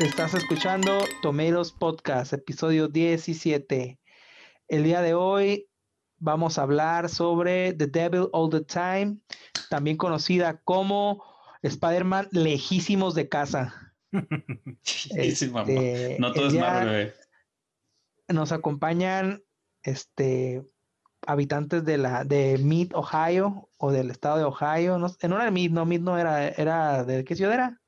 Estás escuchando Tomatoes Podcast, episodio 17. El día de hoy vamos a hablar sobre The Devil All the Time, también conocida como Spider-Man Lejísimos de Casa. Este, no todo es Marvel. Nos acompañan este habitantes de la de Mid, Ohio o del estado de Ohio. No, en una de Mid, no, Mid no era, era ¿de qué ciudad era?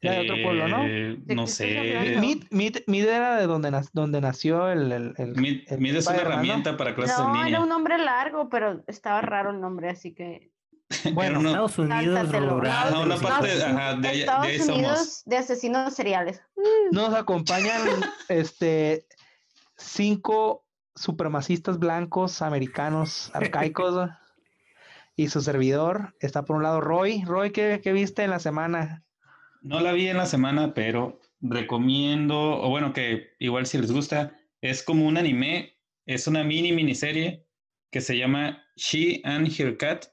Era de otro pueblo, ¿no? Eh, no sé. Mid, era de donde, donde nació el. el, el Mid, es una herramienta para clases no, era un nombre largo, pero estaba raro el nombre, así que. Bueno, Estados Unidos rural. No, una parte de, Estados Unidos de asesinos seriales. Nos acompañan este cinco supremacistas blancos americanos arcaicos y su servidor está por un lado Roy. Roy, ¿qué, ¿qué, viste en la semana? No la vi en la semana, pero recomiendo, o bueno, que igual si les gusta, es como un anime, es una mini miniserie que se llama She and Her Cat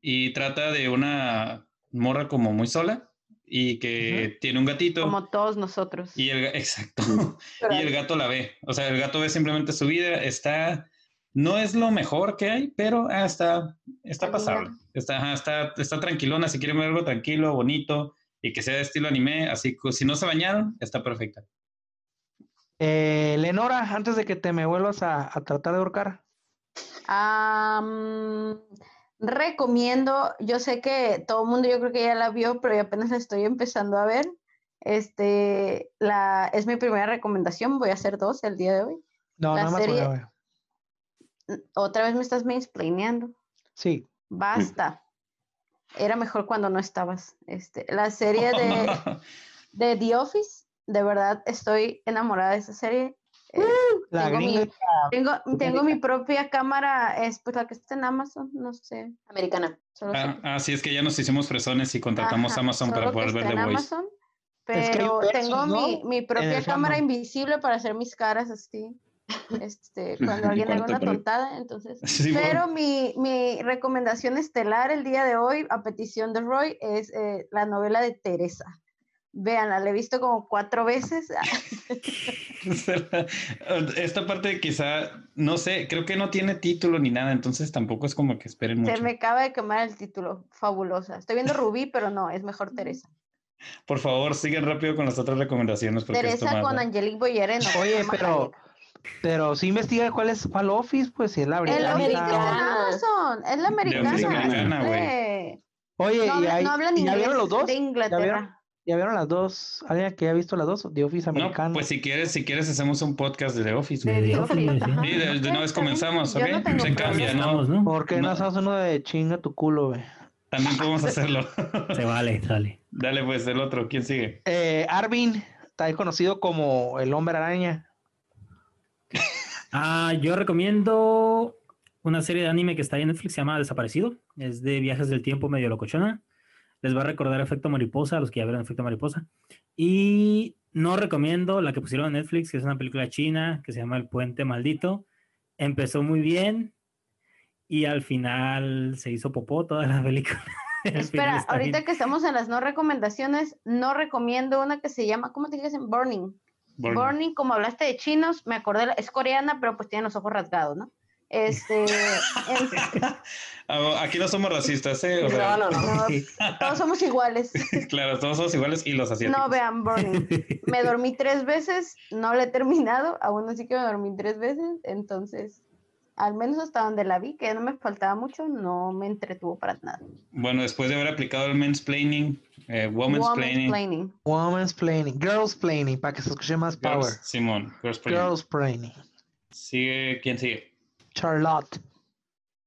y trata de una morra como muy sola y que tiene un gatito. Como todos nosotros. Y el, exacto. y el gato la ve. O sea, el gato ve simplemente su vida. Está, no es lo mejor que hay, pero ah, está, está pasable. Está, está, está tranquilona. Si quieren ver algo tranquilo, bonito y que sea de estilo anime, así que si no se bañaron, está perfecta. Eh, Lenora, antes de que te me vuelvas a, tratar de ahorcar recomiendo, yo sé que todo el mundo yo creo que ya la vio, pero yo apenas la estoy empezando a ver. Este, la, es mi primera recomendación, voy a hacer dos el día de hoy. No, la serie, Otra vez me estás mansplaineando. Sí. Basta. Era mejor cuando no estabas. Este, la serie de, de The Office, de verdad estoy enamorada de esa serie. Eh, la tengo, mi, tengo, tengo, mi propia cámara, es pues la que está en Amazon, no sé, americana. ah, ah, sí, es que ya nos hicimos fresones y contratamos Amazon para poder ver The Voice. Amazon, pero tengo mi, mi, propia cámara invisible para hacer mis caras así. Este, cuando alguien haga una tontada, entonces. pero mi, mi, recomendación estelar el día de hoy, a petición de Roy, es eh, la novela de Teresa. Vean, la he visto como cuatro veces. Esta parte quizá, no sé, creo que no tiene título ni nada, entonces tampoco es como que esperen mucho. Se me acaba de quemar el título, fabulosa. Estoy viendo Rubí, pero no, es mejor Teresa. Por favor, siguen rápido con las otras recomendaciones. Teresa con Angelique Boyer. Oye, pero, pero si investiga cuál es cuál Office, pues si es la americana. El americana. Es la americana. Oye, no, y, hay, no hablan inglés los dos? de Inglaterra. ¿Ya vieron las dos? ¿Alguien que haya visto las dos? The Office americano. No, pues si quieres, si quieres hacemos un podcast de The Office. De The Office. Sí, de, una vez comenzamos, ¿ok? Se cambia, ¿no? ¿no? ¿Por qué no haces uno de chinga tu culo, güey? También podemos hacerlo. Se vale, dale. Dale, pues, el otro. ¿Quién sigue? Eh, Arvin, está conocido como el hombre araña. Ah, yo recomiendo una serie de anime que está en Netflix, se llama Desaparecido. Es de viajes del tiempo medio locochona les va a recordar Efecto Mariposa, a los que ya vieron Efecto Mariposa. Y no recomiendo la que pusieron en Netflix, que es una película china que se llama El Puente Maldito. Empezó muy bien y al final se hizo popó toda la película. Espera, ahorita que estamos en las no recomendaciones, no recomiendo una que se llama, ¿cómo te dicen? Burning. Burning. Burning, como hablaste de chinos, me acordé, es coreana, pero pues tiene los ojos rasgados, ¿no? Este, ah, Aquí no somos racistas, ¿eh? no, no, no, Todos somos iguales. claro, todos somos iguales y los asiáticos. No, vean, Burning. Me dormí tres veces, no lo he terminado, aún así que me dormí tres veces, entonces, al menos hasta donde la vi, que no me faltaba mucho, no me entretuvo para nada. Bueno, después de haber aplicado el men's planning, eh, woman's, planning. Woman's planning. Girls planning, para que se escuche más power. Simón, girls planning. Girls planning. Sigue, ¿quién sigue? Charlotte.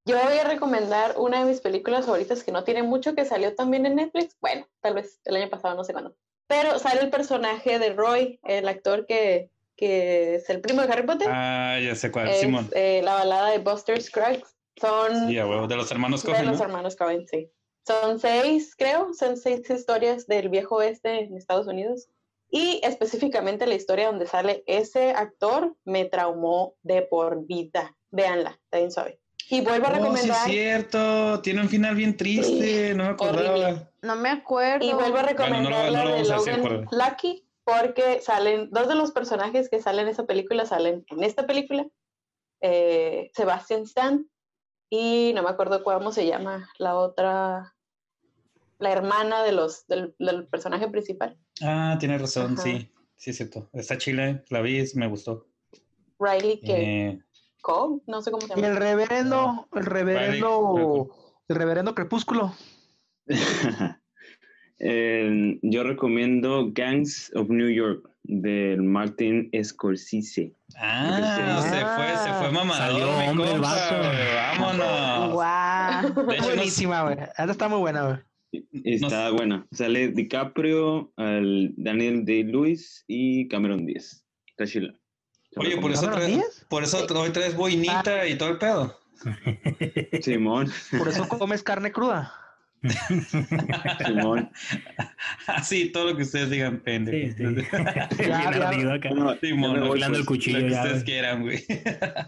Yo voy a recomendar una de mis películas favoritas que no tiene mucho, que salió también en Netflix. Bueno, tal vez el año pasado, no sé cuándo. Pero sale el personaje de Roy, el actor que, que es el primo de Harry Potter. Ah, ya sé cuál, Simón. Eh, la balada de Buster Scruggs. Son. Sí, huevo, de los hermanos Cohen. De los hermanos Cohen, sí. Son seis, creo, son seis historias del viejo oeste en Estados Unidos. Y específicamente la historia donde sale ese actor me traumó de por vida. Véanla, está bien suave. Y vuelvo a recomendar. Oh, sí, es cierto. Tiene un final bien triste. no me acordaba. No me acuerdo. Y vuelvo a recomendar la de Logan Lucky porque salen dos de los personajes que salen en esa película salen en esta película. Eh, Sebastian Stan y no me acuerdo cómo se llama la otra, la hermana de los, del, personaje principal. Ah, tiene razón, sí, sí es cierto. Está chile, la vi, me gustó. Riley que eh, no sé cómo se llama. Y el reverendo, el reverendo, el reverendo Crepúsculo. yo recomiendo Gangs of New York del Martin Scorsese. Ah, se fue, se fue mamador, hombre, el vato. Vámonos. Wow. Buenísima, güey. Esta está muy buena, güey. Está buena. Sale DiCaprio, al Daniel Day-Lewis y Cameron Díaz. Está chila. Oye, por eso, traes, por eso hoy traes boinita ah. y todo el pedo. Simón. Por eso comes carne cruda. Simón. Así, todo lo que ustedes digan, pendejo. Sí, sí. ya, ya, acá. No, Simón, el cuchillo. Lo que ustedes quieran, güey.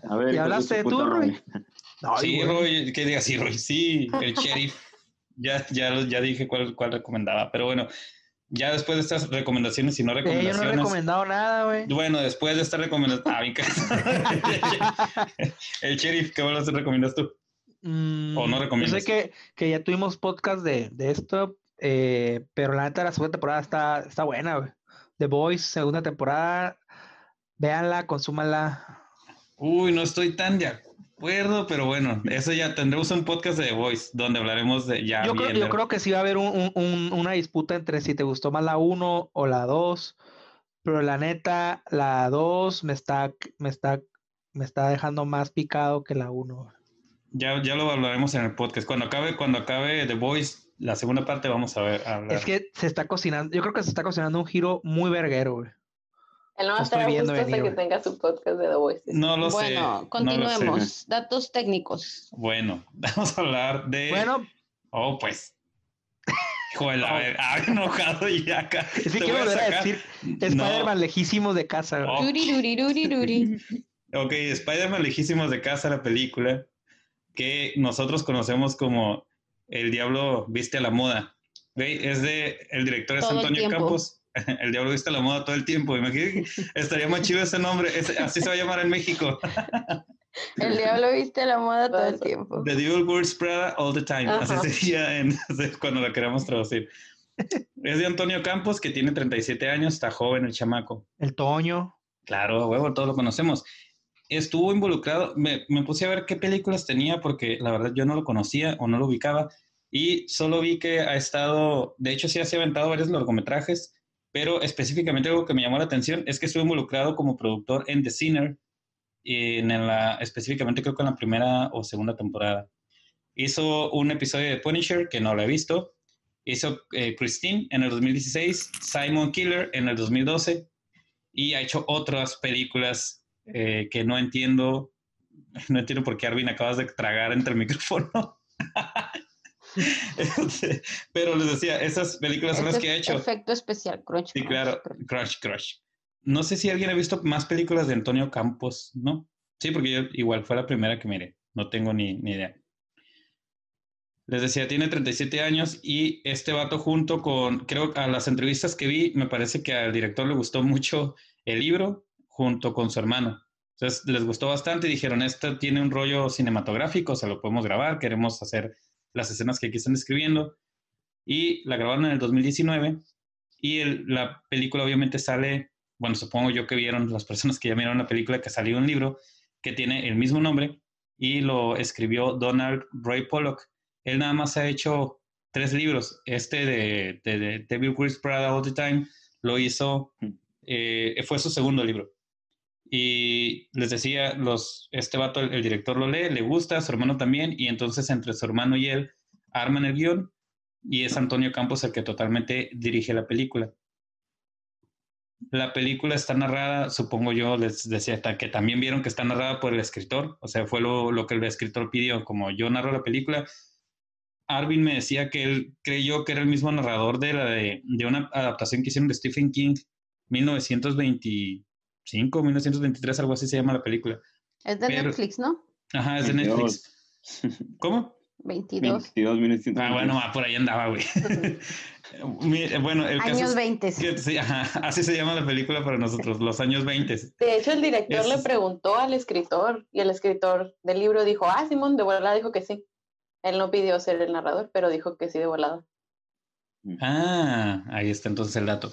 A ver, ¿Y hablaste tú, Roy? sí, Roy, ¿qué digas? Sí, Roy, sí, el sheriff. Ya, ya, ya dije cuál, cuál recomendaba, pero bueno, ya después de estas recomendaciones y no recomendaciones. yo no he recomendado nada, güey. Bueno, después de esta recomendación. Ah, el sheriff, ¿qué más recomiendas tú? Mm, ¿O no recomiendas? Yo sé que, que ya tuvimos podcast de, de esto, eh, pero la neta la segunda temporada está, está buena, güey. The Boys, segunda temporada. Véanla, consúmanla. Uy, no estoy tan de acuerdo, pero bueno, eso ya tendremos un podcast de The Voice donde hablaremos de ya. Yo, creo, yo creo que sí va a haber un, un, una disputa entre si te gustó más la 1 o la 2, pero la neta, la 2 me está, me está, me está dejando más picado que la 1. Ya, ya lo hablaremos en el podcast. Cuando acabe, cuando acabe The Voice, la segunda parte vamos a ver. Es que se está cocinando, yo creo que se está cocinando un giro muy verguero, güey. Él no va a estar gusto hasta que tenga su podcast de The Voice. No lo sé. Bueno, continuemos. Datos técnicos. Bueno, vamos a hablar de. Bueno. Oh, pues. Joder, a ver, ha enojado y acá. Es que quiero volver a, decir Spider-Man lejísimos de casa. Oh. Duri, duri, duri, duri. ok, Spider-Man lejísimos de casa, la película que nosotros conocemos como El Diablo Viste a la Moda. Es de, el director es Antonio Campos. El Diablo Viste a la Moda todo el tiempo. Imagínate, estaría muy chido ese nombre. así se va a llamar en México. El Diablo Viste a la Moda todo el tiempo. The Devil Wears Prada All the Time. Así sería cuando lo queramos traducir. Es de Antonio Campos, que tiene 37 años, está joven el chamaco. El Toño. Claro, huevo, todos lo conocemos estuvo involucrado, me, puse a ver qué películas tenía porque la verdad yo no lo conocía o no lo ubicaba y solo vi que ha estado, de hecho sí ha aventado varios largometrajes, pero específicamente algo que me llamó la atención es que estuvo involucrado como productor en The Sinner, en la, específicamente creo que en la primera o segunda temporada. Hizo un episodio de Punisher que no lo he visto, hizo eh, Christine en el 2016, Simon Killer en el 2012 y ha hecho otras películas eh, que no entiendo, no entiendo por qué Arvin acabas de tragar entre el micrófono. Este, pero les decía, esas películas son las que ha hecho. Efecto especial, Crush. Sí, claro. No sé si alguien ha visto más películas de Antonio Campos, ¿no? Sí, porque yo igual fue la primera que miré, no tengo ni, ni idea. Les decía, tiene 37 años y este vato junto con, creo, a las entrevistas que vi, me parece que al director le gustó mucho el libro junto con su hermano. Entonces les gustó bastante y dijeron, esto tiene un rollo cinematográfico, se lo podemos grabar, queremos hacer las escenas que aquí están describiendo. Y la grabaron en el 2019 y la película obviamente sale, bueno, supongo yo que vieron las personas que ya vieron la película, que salió un libro que tiene el mismo nombre y lo escribió Donald Roy Pollock. Él nada más ha hecho tres libros. Este de, de, de Devil Prada All the Time lo hizo, eh, fue su segundo libro. Y les decía, los, este vato, el, director lo lee, le gusta, su hermano también, y entonces entre su hermano y él arman el guion, y es Antonio Campos el que totalmente dirige la película. La película está narrada, supongo yo, les decía que también vieron que está narrada por el escritor, o sea, fue lo, lo que el escritor pidió, como yo narro la película. Arvin me decía que él creyó que era el mismo narrador de, la de, de una adaptación que hicieron de Stephen King, 1920 1923, algo así se llama la película. Es de Netflix, ¿no? Ajá, es de Netflix. ¿Cómo? 22. 22 minutos. Ah, bueno, por ahí andaba, güey. bueno, el años caso 20. sí, así se llama la película para nosotros, los años 20. De hecho, el director le preguntó al escritor y el escritor del libro dijo, ah, Simón, de volada dijo que sí. Él no pidió ser el narrador, pero dijo que sí de volada. Ah, ahí está entonces el dato.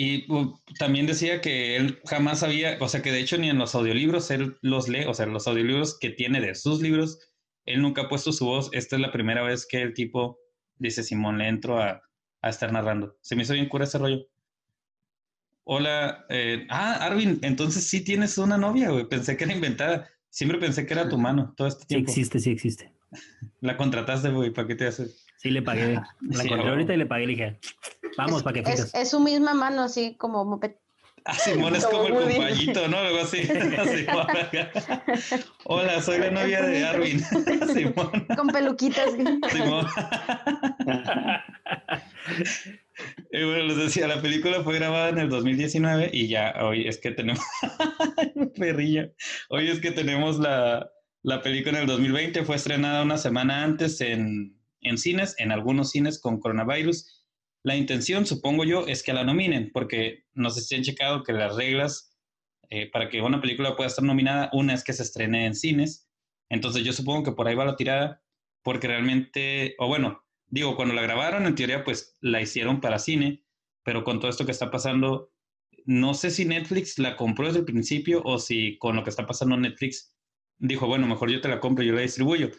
Y uh, también decía que él jamás había, o sea, que de hecho ni en los audiolibros él los lee, o sea, los audiolibros que tiene de sus libros, él nunca ha puesto su voz. Esta es la primera vez que el tipo dice, Simón, le entro a, a estar narrando. Se me hizo bien cura ese rollo. Hola, eh, ah, Arvin, entonces sí tienes una novia, güey. Pensé que era inventada. Siempre pensé que era tu mano todo este tiempo. Sí existe, sí existe. La contrataste, güey, ¿para qué te haces? Sí, le pagué. La encontré ahorita y le pagué le dije, vamos, para que fijas. Es, su misma mano, así como moped. Ah, Simón es como el compañito, ¿no? Algo así. Hola, soy la novia de Arvin. Simón. Con peluquitas. Simón. y bueno, les decía, la película fue grabada en el 2019 y ya hoy es que tenemos. Perrilla. Hoy es que tenemos la, la película en el 2020. Fue estrenada una semana antes en en cines, en algunos cines con coronavirus. La intención, supongo yo, es que la nominen, porque no sé si han checado que las reglas eh, para que una película pueda estar nominada, una es que se estrene en cines. Entonces yo supongo que por ahí va la tirada, porque realmente, o bueno, digo, cuando la grabaron, en teoría, pues la hicieron para cine, pero con todo esto que está pasando, no sé si Netflix la compró desde el principio o si con lo que está pasando Netflix dijo, bueno, mejor yo te la compro yo la distribuyo,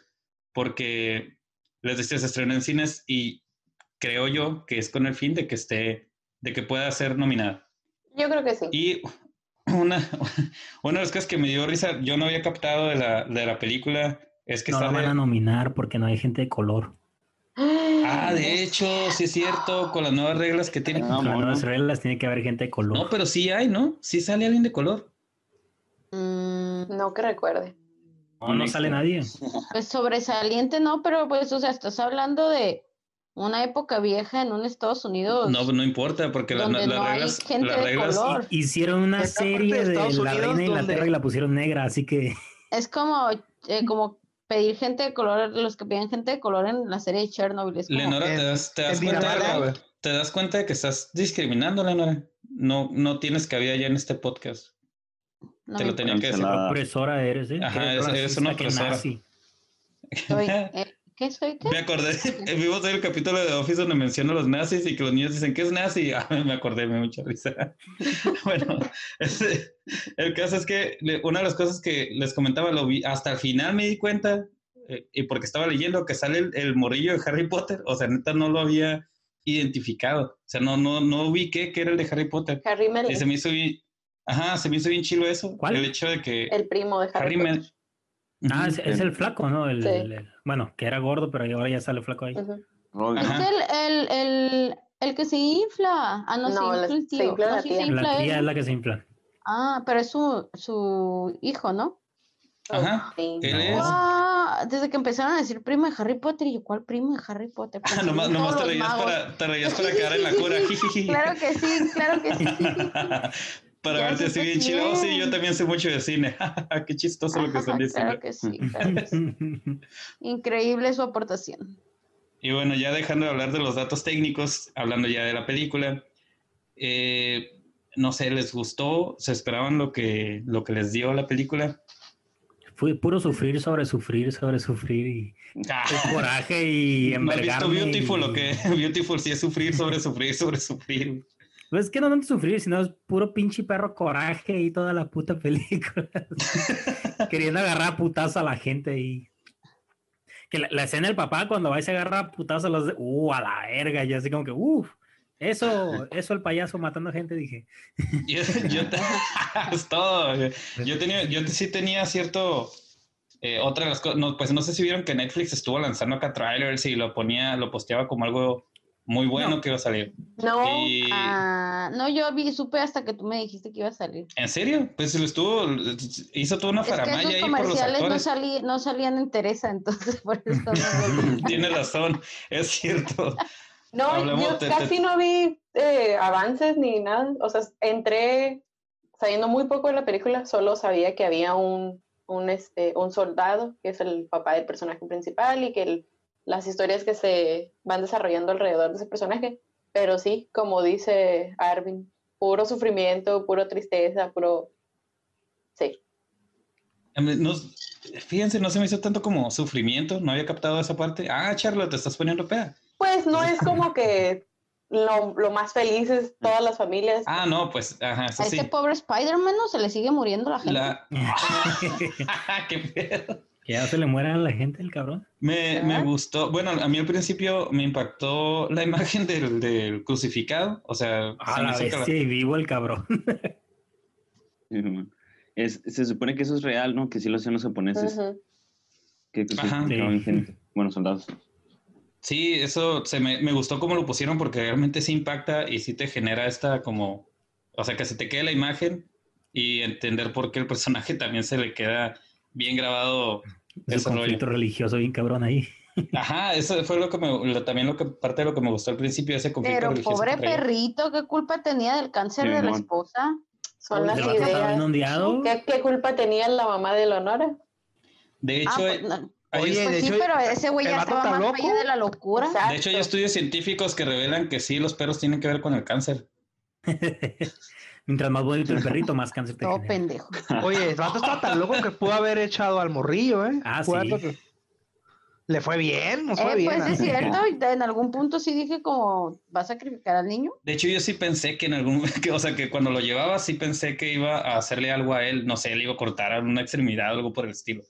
porque les decía, se estrenó en cines y creo yo que es con el fin de que esté, de que pueda ser nominada. Yo creo que sí. Y una, una de las cosas que me dio risa, yo no había captado de la, de la película, es que no la van a nominar porque no hay gente de color. Ah, de hecho, sí es cierto, con las nuevas reglas que tienen. con las nuevas reglas tiene que haber gente de color. No, pero sí hay, ¿no? Sí sale alguien de color. Mm, no que recuerde. No, no sale nadie. Pues sobresaliente no, pero pues, o sea, estás hablando de una época vieja en un Estados Unidos. No, no importa, porque las, reglas, las reglas hicieron una serie de, la reina de Inglaterra y la pusieron negra, así que. Es como, eh, como pedir gente de color, los que piden gente de color en la serie de Chernobyl. Lenora, ¿te das, te das cuenta, ¿te das cuenta de que estás discriminando, Lenora? No, no tienes cabida ya en este podcast. Te lo tenía que decir. Opresora eres, ¿eh? Ajá, eres, una opresora. Soy, eh, ¿Qué soy? Qué? Me acordé, vimos el capítulo de Office donde menciona a los nazis y que los niños dicen, ¿qué es nazi? Ah, me acordé, me mucha risa. bueno, el caso es que una de las cosas que les comentaba, lo vi, hasta el final me di cuenta, eh, y porque estaba leyendo que sale el, el, morrillo de Harry Potter, o sea, neta no lo había identificado, o sea, no, no, no ubiqué que era el de Harry Potter. Harry Y se me hizo Ajá, se me hizo bien chilo eso. ¿Cuál? El hecho de que. El primo de Harry, Potter. Ah, es, el flaco, ¿no? El, bueno, que era gordo, pero ahora ya sale flaco ahí. Es el, el, el, que se infla. Ah, no, no se infla Se infla la, tía. la tía es la que se infla. Ah, pero es su, su hijo, ¿no? Ajá. Él es. Ah, desde que empezaron a decir primo de Harry Potter, y yo, ¿cuál primo de Harry Potter? Ah, nomás, nomás te, reías para, te reías para quedar en la cura. claro que sí, claro que sí. para verte así bien chido. Oh, sí, yo también sé mucho de cine. Qué chistoso lo que están diciendo. Claro que sí, Increíble su aportación. Y bueno, ya dejando de hablar de los datos técnicos, hablando ya de la película, eh, no sé, ¿les gustó? ¿Se esperaban lo que, lo que les dio la película? Fue puro sufrir sobre sufrir sobre sufrir y ah. coraje y ¿No has visto Beautiful lo que Beautiful sí es sufrir sobre sufrir sobre sufrir? Pues es que no tanto sufrir, sino es puro pinche perro coraje y toda la puta película. Queriendo agarrar putazo a la gente y. Que la, escena del papá cuando va y se agarra putazo a los. Uh, a la verga, y así como que, uff. Eso, eso el payaso matando gente, dije. Yo, yo es todo. Yo tenía, yo sí tenía cierto. Eh, otra de las cosas, no, pues no sé si vieron que Netflix estuvo lanzando acá trailers y lo ponía, lo posteaba como algo muy bueno que iba a salir. No, ah, no, yo vi, supe hasta que tú me dijiste que iba a salir. ¿En serio? Pues lo estuvo, hizo toda una faramaya ahí por los actores. No, salí, no salían en Teresa, entonces por eso no Tiene razón, es cierto. No, yo casi no vi eh, avances ni nada. O sea, entré sabiendo muy poco de la película, solo sabía que había un un, este, un soldado, que es el papá del personaje principal, y que las historias que se van desarrollando alrededor de ese personaje. Pero sí, como dice Arvin, puro sufrimiento, puro tristeza, puro... Sí. fíjense, no se me hizo tanto como sufrimiento, no había captado esa parte. Ah, Charlotte, te estás poniendo pea. Pues no es como que lo, lo, más felices todas las familias. Ah, no, pues, ajá, A ese pobre Spider-Man no se le sigue muriendo la gente. ¡Qué pedo! Que ya se le muera a la gente el cabrón. Me, me, gustó, bueno, a mí al principio me impactó la imagen del, del crucificado, o sea... Ah, la bestia y vivo el cabrón. es, se supone que eso es real, ¿no? Que sí lo hacen los japoneses. Que crucificaban gente, bueno, soldados. Sí, eso se me, me, gustó cómo lo pusieron porque realmente sí impacta y sí te genera esta como, o sea, que se te quede la imagen y entender por qué el personaje también se le queda bien grabado. El conflicto religioso bien cabrón ahí. Ajá, eso fue lo que me, también lo que parte de lo que me gustó al principio, ese conflicto Pero pobre perrito, ¿qué culpa tenía del cáncer de la esposa? Son las ideas. ¿Qué, ¿Qué, culpa tenía la mamá de Leonora? De hecho, ah, pues, Oye, pues sí, pero ese güey ya estaba más loco? de la locura. De hecho, hay estudios científicos que revelan que sí, los perros tienen que ver con el cáncer. Mientras más bonito el perrito, más cáncer te Todo pendejo. Oye, el vato estaba tan loco que pudo haber echado al morrillo, ¿eh? Ah, sí. Le fue bien, nos fue eh, bien. Pues es cierto, en algún punto sí dije como, ¿va a sacrificar al niño? De hecho, yo sí pensé que en algún, que, o sea, que cuando lo llevaba sí pensé que iba a hacerle algo a él, no sé, le iba a cortar una extremidad o algo por el estilo.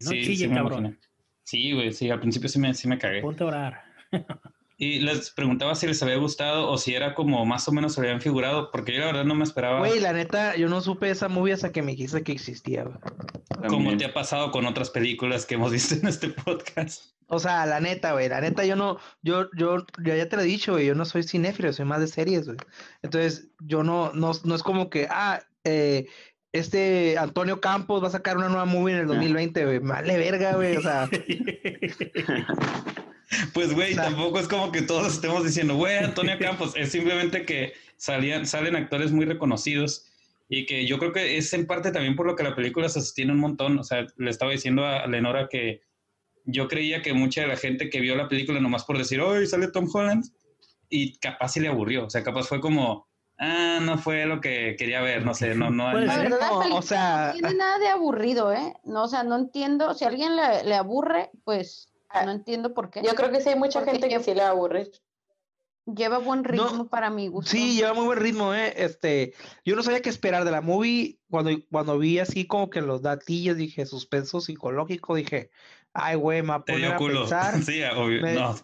No sí, chille, cabrón. Sí, güey, sí, al principio sí me, sí me cagué. Ponte a orar. y les preguntaba si les había gustado o si era como más o menos se habían figurado, porque yo la verdad no me esperaba. Güey, la neta, yo no supe esa movie hasta que me dijiste que existía, güey. Como te ha pasado con otras películas que hemos visto en este podcast. O sea, la neta, güey, la neta, yo no, yo, yo, yo ya te lo he dicho, güey, yo no soy cinéfilo, soy más de series, güey. Entonces, yo no, no, no es como que, ah, eh, este Antonio Campos va a sacar una nueva movie en el 2020, güey. Vale verga, güey. O sea. pues, güey, tampoco es como que todos estemos diciendo, güey, Antonio Campos. Es simplemente que salían, salen actores muy reconocidos y que yo creo que es en parte también por lo que la película se sostiene un montón. O sea, le estaba diciendo a Lenora que yo creía que mucha de la gente que vio la película nomás por decir, ¡ay, sale Tom Holland! Y capaz se le aburrió. O sea, capaz fue como ah, no fue lo que quería ver, no sé, no, no. no, o sea, no tiene nada de aburrido, ¿eh? No, o sea, no entiendo, si a alguien le, aburre, pues no entiendo por qué. Yo creo que sí hay mucha gente que sí le aburre. Lleva buen ritmo para mi gusto. Sí, lleva muy buen ritmo, ¿eh? Este, yo no sabía qué esperar de la movie. Cuando, cuando vi así como que los datillos, dije suspenso psicológico, dije, ay, güey, me va a poner a pensar. sí, obvio, me, no.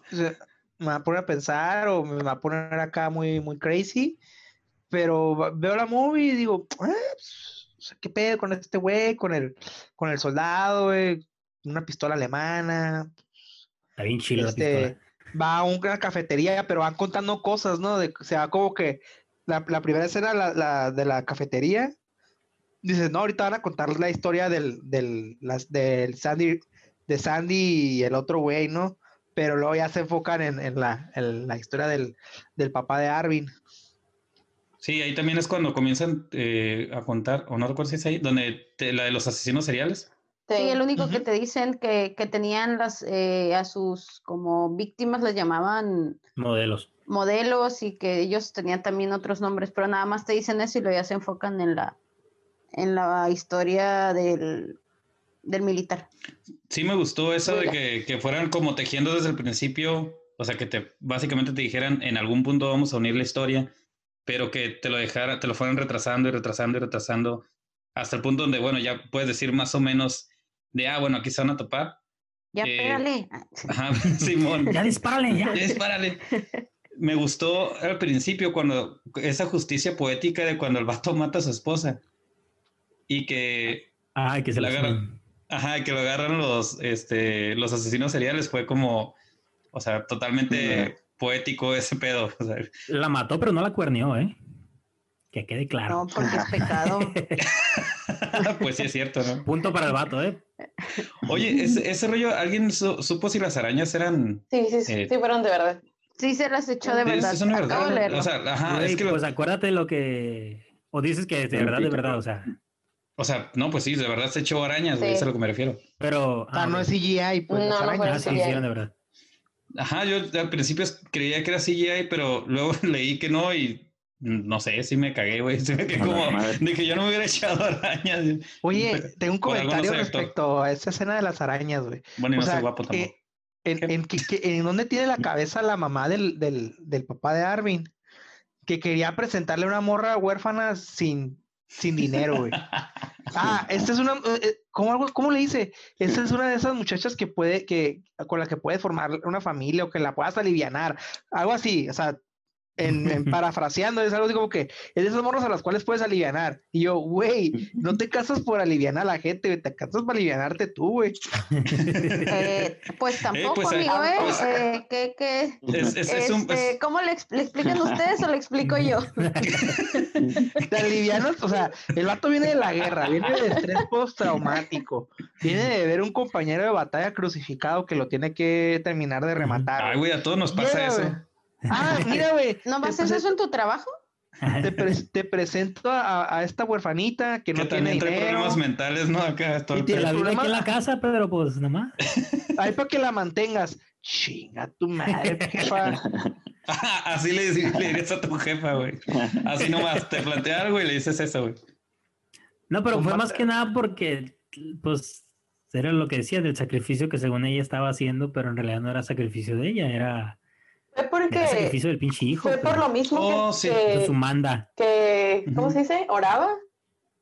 me va a poner a pensar o me va a poner acá muy, muy crazy pero veo la movie y digo, ah, pues, ¿qué pedo con este güey? Con el, con el soldado, güey, una pistola alemana. Está bien chido este, Va a una cafetería, pero van contando cosas, ¿no? De, o sea, como que la, primera escena la, de la cafetería, dices, no, ahorita van a contar la historia del, del, las, del Sandy, de Sandy y el otro güey, ¿no? Pero luego ya se enfocan en, en, la, en la, historia del, del papá de Arvin. Sí, ahí también es cuando comienzan eh, a contar, o no recuerdo si es ahí, donde la de los asesinos seriales. Sí, el único que te dicen que, que tenían las, eh, a sus como víctimas les llamaban modelos. Modelos y que ellos tenían también otros nombres, pero nada más te dicen eso y luego ya se enfocan en la, en la historia del, del militar. Sí, me gustó eso de que, que, fueran como tejiendo desde el principio, o sea, que te básicamente te dijeran en algún punto vamos a unir la historia pero que te lo dejara, te lo fueran retrasando y retrasando y retrasando hasta el punto donde, bueno, ya puedes decir más o menos de, ah, bueno, aquí se van a topar. Ya eh, pégale. Ajá, Simón. ya dispárale, ya. Ya dispárale. Me gustó al principio cuando esa justicia poética de cuando el vato mata a su esposa y que... Ah, que se la agarran. Ajá, que lo agarran los, este, los asesinos seriales fue como, o sea, totalmente poético ese pedo. La mató, pero no la cuernió, ¿eh? Que quede claro. No, porque es pecado. pues sí, es cierto, ¿no? Punto para el vato, ¿eh? Oye, ese, rollo, ¿alguien supo si las arañas eran. Sí, sí, sí, eh, sí fueron de verdad. Sí, se las echó de verdad. Eso no es verdad. O sea, ajá, es que Pues acuérdate lo que. O dices que es de verdad, de verdad, o sea. O sea, no, pues sí, de verdad se echó arañas, güey, eso es a lo que me refiero. Pero. Ah, no es CGI, pues. No, las arañas. Ah, sí, hicieron de verdad. Ajá, yo al principio creía que era CGI, pero luego leí que no y no sé, sí me cagué, güey. Se me como de que yo no me hubiera echado arañas. Oye, tengo un comentario respecto a esa escena de las arañas, güey. Bueno, y no soy guapo tampoco. en, en, en, dónde tiene la cabeza la mamá del, del, del papá de Arvin? Que quería presentarle una morra huérfana sin sin dinero, güey. Ah, esta es una, eh, eh, ¿cómo, ¿cómo le dice? Esta es una de esas muchachas que puede, que, con la que puede formar una familia o que la puedas alivianar, algo así, o sea, en, parafraseando, es algo así como que es de esos morros a las cuales puedes alivianar. Y yo, güey, no te casas por aliviar a la gente, te casas para alivianarte tú, güey. Eh, pues tampoco, pues, amigo, ¿eh? Pues, eh ¿qué, qué? Este, ¿Cómo le, explican ustedes o le explico yo? te alivianas, o sea, el vato viene de la guerra, viene de estrés postraumático, viene de ver un compañero de batalla crucificado que lo tiene que terminar de rematar. Ay, güey, a todos nos pasa eso. Ah, mira, güey. ¿No vas a hacer eso en tu trabajo? Te, presento a, esta huerfanita que, no tiene dinero. problemas mentales, ¿no? Acá y tiene la aquí en la casa, pero pues nada más. Ahí para que la mantengas. Chinga tu madre, jefa. Así le, dirías a tu jefa, güey. Así nomás, te plantea algo y le dices eso, güey. No, pero fue más que nada porque, pues, era lo que decía del sacrificio que según ella estaba haciendo, pero en realidad no era sacrificio de ella, era fue porque. El sacrificio del pinche hijo. Fue por lo mismo oh, que, que, su manda. que. ¿Cómo se dice? Oraba.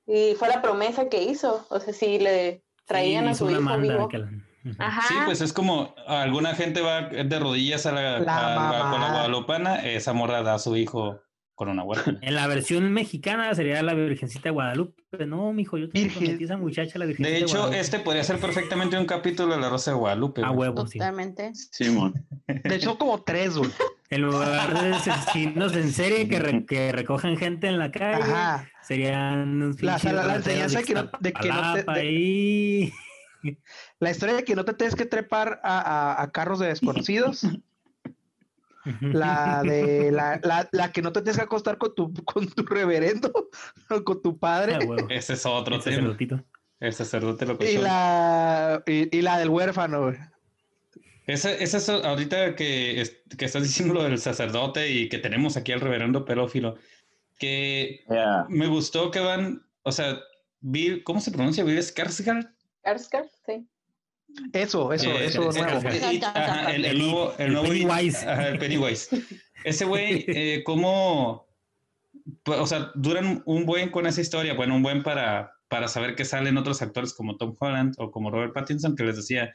Y fue la promesa que hizo. O sea, si le traían a su hijo vivo. Ajá. Sí, pues es como alguna gente va de rodillas a la, a, con la guadalupana, esa morra da a su hijo con una huerta. En la versión mexicana sería la Virgencita de Guadalupe. No, mijo, yo te prometí esa muchacha, la Virgencita de hecho, este podría ser perfectamente un capítulo de la Rosa de Guadalupe. A huevo, Totalmente. sí. Simón. De hecho, como tres, güey. En lugar de asesinos en serie que, que recogen gente en la calle, Ajá. serían la, la, enseñanza de que no, de que no te, La historia de que no te tienes que trepar a, a, a carros de desconocidos. La de la, la, la, que no te tienes que acostar con tu, con tu reverendo o con tu padre. Ah, Ese es otro tema. El sacerdote lo y la, y, y, la del huérfano. Ese es ahorita que, que estás diciendo lo del sacerdote y que tenemos aquí al reverendo pedófilo, que me gustó que van, o sea, ¿cómo se pronuncia? ¿Vives Skarsgård? Skarsgård, sí. Eso, eso, eh, eso eh, nuevo. el, el, nuevo, el nuevo Pennywise. el Pennywise. Ese güey, eh, ¿cómo? Pues, o sea, duran un buen con esa historia, bueno, un buen para, para saber que salen otros actores como Tom Holland o como Robert Pattinson, que les decía,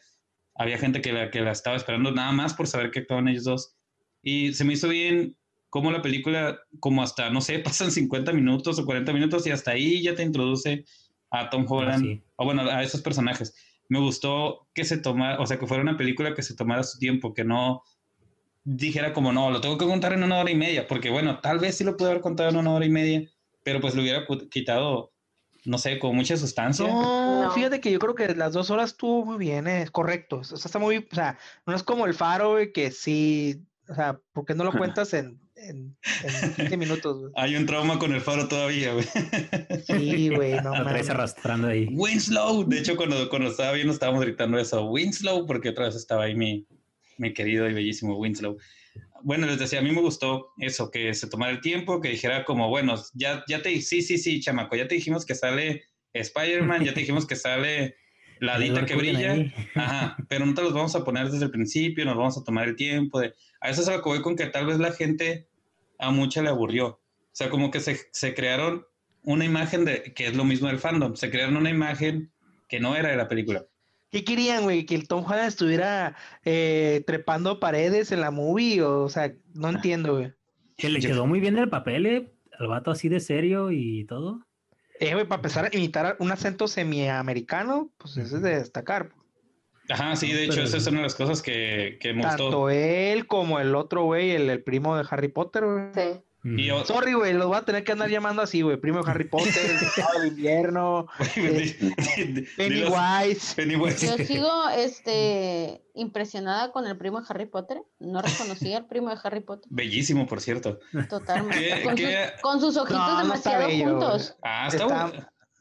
había gente que la, que la estaba esperando nada más por saber que actuaban ellos dos. Y se me hizo bien cómo la película, como hasta, no sé, pasan 50 minutos o 40 minutos y hasta ahí ya te introduce a Tom ah, Holland, o bueno, a esos personajes me gustó que se tomara, o sea, que fuera una película que se tomara su tiempo, que no dijera como, no, lo tengo que contar en una hora y media, porque bueno, tal vez sí lo pude haber contado en una hora y media, pero pues le hubiera quitado, no sé, con mucha sustancia. No, fíjate que yo creo que las dos horas estuvo muy bien, es eh, correcto. O sea, está muy, o sea, no es como el faro, que sí, o sea, ¿por qué no lo cuentas en en, 15 minutos, Hay un trauma con el faro todavía, güey. Sí, güey, no Lo traes arrastrando ahí. Winslow. De hecho, cuando, cuando estaba viendo, estábamos gritando eso. Winslow, porque otra vez estaba ahí mi, mi querido y bellísimo Winslow. Bueno, les decía, a mí me gustó eso, que se tomara el tiempo, que dijera como, bueno, ya, ya te, sí, sí, sí, chamaco, ya te dijimos que sale Spider-Man, ya te dijimos que sale la dita que brilla, ajá, pero no te los vamos a poner desde el principio, nos vamos a tomar el tiempo de, a eso es lo que voy con que tal vez la gente a mucha le aburrió. O sea, como que se, se, crearon una imagen de que es lo mismo del fandom. Se crearon una imagen que no era de la película. ¿Qué querían, güey? ¿Que el Tom Holland estuviera eh, trepando paredes en la movie? O, sea, no ah. entiendo, güey. Que le quedó muy bien el papel, ¿eh? El vato así de serio y todo. Eh, güey, para empezar a imitar un acento semiamericano, pues eso es de destacar. Ajá, sí, de hecho, esa es una de las cosas que, que me Tanto él como el otro güey, el, el, primo de Harry Potter, güey. Sí. Y Sorry, güey, los voy a tener que andar llamando así, güey. Primo de Harry Potter, el de invierno, eh, Pennywise. Pennywise. Yo sigo este, impresionada con el primo de Harry Potter. No reconocía al primo de Harry Potter. Bellísimo, por cierto. Totalmente. Con, Sus, con, sus, ojitos demasiado juntos. Ah, está,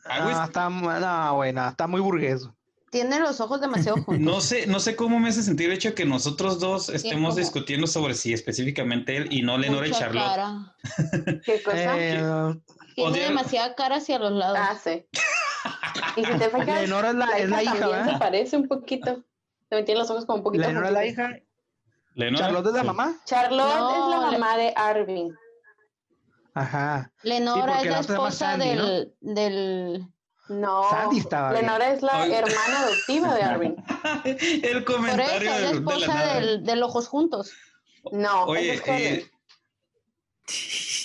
Ah, está, no, bueno, está muy burgués. Tiene los ojos demasiado juntos. No sé, no sé cómo me hace sentir el hecho de que nosotros dos estemos discutiendo sobre si específicamente él y no Lenora y Charlotte. ¿Qué cosa? Eh, Tiene demasiada cara hacia los lados. Ah, sí. y si te fijas, Lenora es la, es la hija, ¿verdad? Se parece un poquito. También tiene los ojos como un poquito. Lenora es la hija. ¿Charlotte es la mamá? Charlotte es la mamá de Arvin. Ajá. Lenora es la esposa del, del no, Sandy estaba Lenora es la hermana adoptiva de Arvin. El comentario Por eso, es la esposa del, del, Ojos Juntos. No, Oye, eh,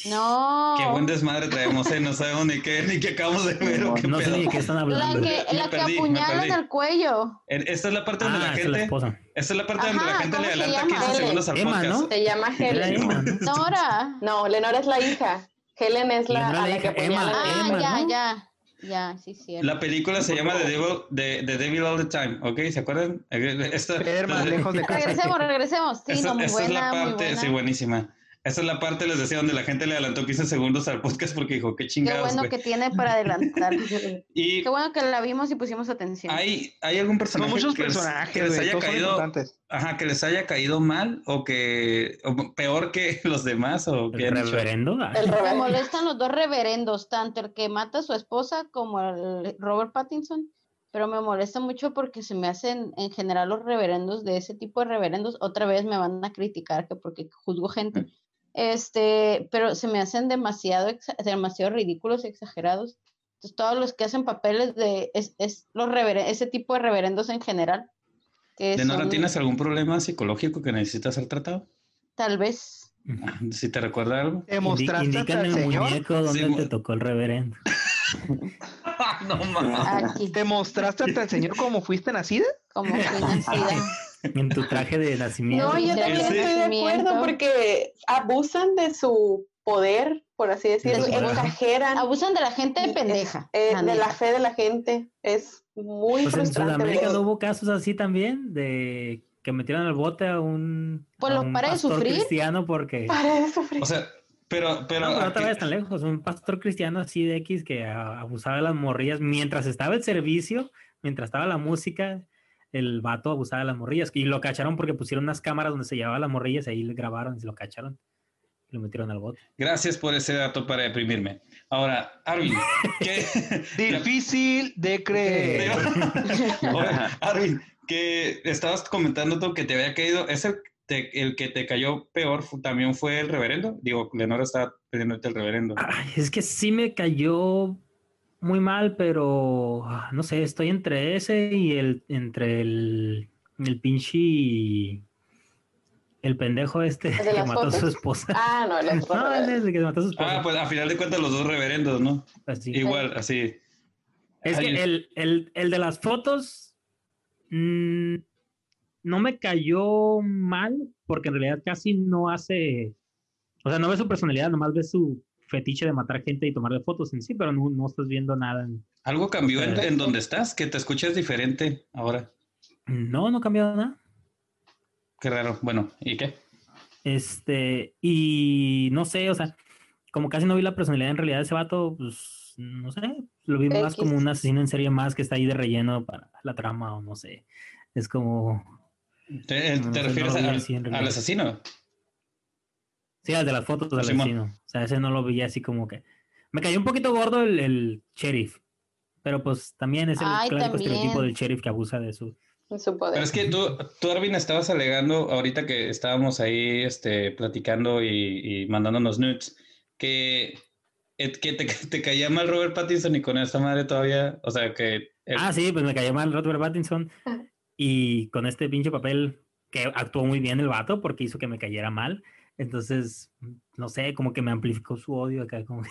no. Qué buen desmadre traemos, ¿eh? No sabemos ni qué, ni qué acabamos de ver. No, qué no sé ni qué están hablando. La que, la que apuñala en el cuello. Esta es la parte donde ah, la gente. Es esta es la parte donde la gente le adelanta 15 segundos al Emma, podcast. ¿no? Se llama Helen. Nora. No, Lenora es la hija. Helen es la, a la que apuñala. Ah, Emma, ya, ya. Ya, sí, sí. La película se llama The Devil, The, The Devil All the Time, ¿ok? ¿Se acuerdan? Esta, lejos de casa. Regresemos, regresemos. Sí, esta, no, muy esta buena, es la parte, muy buena. sí, buenísima. Esa es la parte, les decía, donde la gente le adelantó 15 segundos al podcast porque dijo, qué chingados. Qué bueno que tiene para adelantar. y qué bueno que la vimos y pusimos atención. ¿Hay, hay algún personaje muchos que, personajes, que les haya caído, ajá, que les haya caído mal o que o peor que los demás o que ¿El reverendo? El Me molestan los dos reverendos, tanto el que mata a su esposa como el Robert Pattinson pero me molesta mucho porque se me hacen en general los reverendos de ese tipo de reverendos, otra vez me van a criticar que porque juzgo gente, este, pero se me hacen demasiado, demasiado ridículos y exagerados. Entonces, todos los que hacen papeles de es, es los ese tipo de reverendos en general. Que ¿De no tienes algún problema psicológico que necesitas ser tratado? Tal vez. Ah, si te recuerda algo. ¿Te mostraste Indícame el muñeco donde te tocó el reverendo. no mames. ¿Te mostraste ante el Señor como fuiste nacida? Como fui nacida. en tu traje de nacimiento. No, yo también estoy de acuerdo porque abusan de su poder, por así decirlo, exageran. Abusan de la gente pendeja. Eh, de la fe de la gente. Es muy pues frustrante. En Sudamérica no hubo casos así también de que metieron al bote a un, pues a un para pastor de sufrir. cristiano porque... Para de sufrir. O sea, pero, pero. No, no te vayas tan lejos. Un pastor cristiano así de X que abusaba de las morrillas mientras estaba el servicio, mientras estaba la música, el vato abusaba de las morrillas. Y lo cacharon porque pusieron unas cámaras donde se llevaba las morrillas y ahí le grabaron y se lo cacharon. Y lo metieron al bote. Gracias por ese dato para deprimirme. Ahora, Arvin, ¿qué? Difícil de creer. Arvin, que estabas comentando tú que te había caído. ¿Es el, el que te cayó peor también fue el reverendo? Digo, Leonora estaba pidiéndote el reverendo. Ay, es que sí me cayó muy mal, pero ah, no sé, estoy entre ese y el entre el, el pinche el pendejo este que mató a su esposa. Ah, no, el no, el que mató a su esposa. Ah, pues a final de cuentas los dos reverendos, ¿no? Así. Igual, así. Es que el, el, el, de las fotos mmm, no me cayó mal, porque en realidad casi no hace, o sea, no ve su personalidad, nomás ve su fetiche de matar gente y tomarle fotos en sí, pero no, no estás viendo nada. ¿Algo cambió en, en, donde estás? Que te escuchas diferente ahora. No, no ha cambiado nada. Qué raro. Bueno, ¿y qué? Este, y no sé, o sea, como casi no vi la personalidad en realidad de ese vato, pues no sé, lo vi más como un asesino en serie más que está ahí de relleno para la trama o no sé. Es como... ¿Te, te refieres al, al asesino? Sí, el de las fotos del asesino. O sea, ese no lo veía así como que. Me cayó un poquito gordo el, el sheriff. Pero pues también es el Ay, clásico también. estereotipo del sheriff que abusa de su. su poder. Pero es que tú, tú, Arvin, estabas alegando ahorita que estábamos ahí este, platicando y, y mandándonos nudes que, eh, que te, te, caía mal Robert Pattinson y con esta madre todavía. O sea, que. El... Ah, sí, pues me cayó mal Robert Pattinson. y con este pinche papel que actuó muy bien el vato porque hizo que me cayera mal. Entonces, no sé, como que me amplificó su odio acá. Como...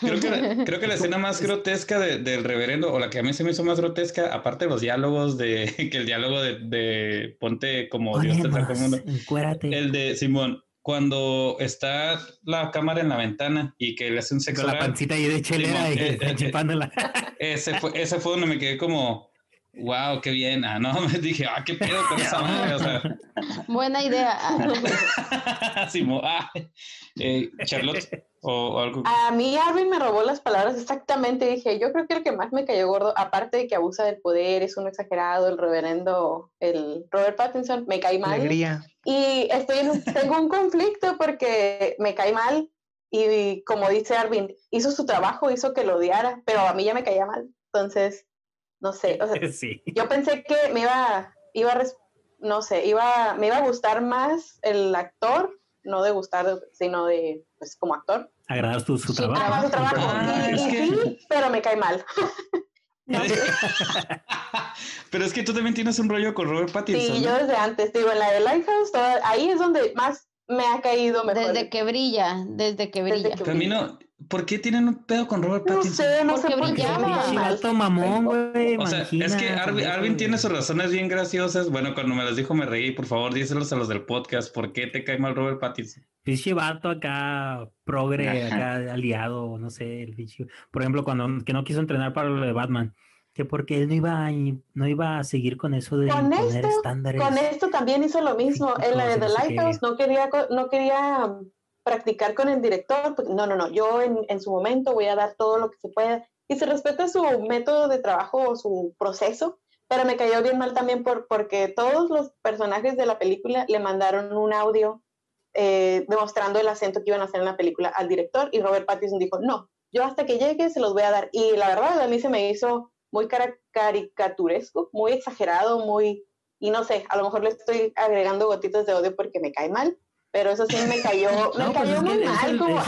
creo, que, creo que la escena más grotesca de, del reverendo, o la que a mí se me hizo más grotesca, aparte de los diálogos de, que el diálogo de, de ponte como Oye, Dios te sacó el mundo. Encuérate. El de Simón, cuando está la cámara en la ventana y que le hacen sexo. Con la pancita ahí de chelera Simón, y eh, eh, chupándola. Ese fue, ese fue donde me quedé como Wow, qué bien. Ah, no, me dije, ah, qué pedo con esa madre. O sea. Buena idea. sí, ah, eh, Charlotte, O, algo. A mí Arvin me robó las palabras exactamente. Dije, yo creo que el que más me cayó gordo, aparte de que abusa del poder, es un exagerado, el reverendo, el Robert Pattinson, me cae mal. Alegría. Y estoy en tengo un conflicto porque me cae mal y como dice Arvin, hizo su trabajo, hizo que lo odiara, pero a mí ya me caía mal. Entonces, no sé, o sea, yo pensé que me iba, iba a, no sé, iba, me iba a gustar más el actor, no de gustar, sino de, pues, como actor. Agradar su, su trabajo. trabajo, ah, sí, pero me cae mal. pero es que tú también tienes un rollo con Robert Pattinson. Sí, yo desde antes, digo, en la de Lighthouse, ahí es donde más me ha caído mejor. Desde que brilla, desde que brilla. Camino, ¿por qué tienen un pedo con Robert Pattinson? No sé, no sé por qué. mamón, güey. O sea, es que Arvin, tiene sus razones bien graciosas. Bueno, cuando me las dijo me reí. Por favor, díselos a los del podcast. ¿Por qué te cae mal Robert Pattinson? Pinche vato acá, progre, acá aliado, no sé. El Por ejemplo, cuando que no quiso entrenar para lo de Batman que porque él no iba a, no iba a seguir con eso de con esto, estándares. Con esto también hizo lo mismo. En la de The Lighthouse no quería, no quería practicar con el director. No, no, no. Yo en, en, su momento voy a dar todo lo que se pueda. Y se respeta su método de trabajo o su proceso, pero me cayó bien mal también por, porque todos los personajes de la película le mandaron un audio eh, demostrando el acento que iban a hacer en la película al director y Robert Pattinson dijo, no, yo hasta que llegue se los voy a dar. Y la verdad a mí se me hizo muy caricaturesco, muy exagerado, muy, y no sé, a lo mejor le estoy agregando gotitas de odio porque me cae mal, pero eso sí me cayó, me pues cayó muy mal, como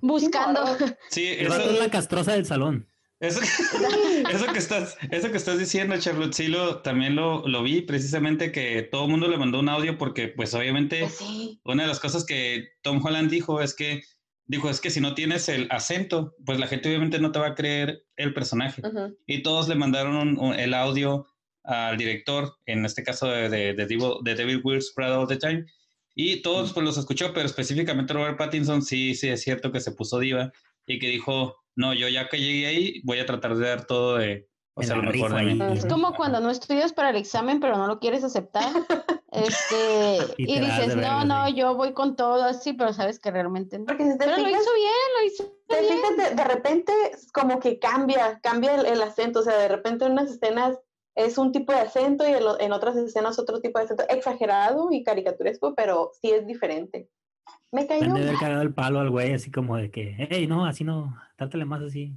buscando. Sí, eso es la castrosa del salón. Eso, eso, que estás, eso que estás diciendo, Charlotte, sí lo, también lo, lo vi, precisamente que todo el mundo le mandó un audio porque, pues obviamente, pues una de las cosas que Tom Holland dijo es que dijo, es que si no tienes el acento, pues la gente obviamente no te va a creer el personaje. Y todos le mandaron el audio al director, en este caso de, de, de, Devil, de Devil Wears Prada All the Time, y todos pues los escuchó, pero específicamente Robert Pattinson sí, sí es cierto que se puso diva y que dijo, no, yo ya que llegué ahí voy a tratar de dar todo de, o sea, lo mejor de mí. Es como cuando no estudias para el examen, pero no lo quieres aceptar. Este, y dices, no, no, yo voy con todo así, pero sabes que realmente no. Porque si te pero fijas, lo hizo bien, lo hizo te Fijas, de, repente como que cambia, cambia el, acento, o sea, de repente en unas escenas es un tipo de acento y en, otras escenas otro tipo de acento, exagerado y caricaturesco, pero sí es diferente. Me cayó. de haber cagado el palo al güey, así como de que, hey, no, así no, trátale más así.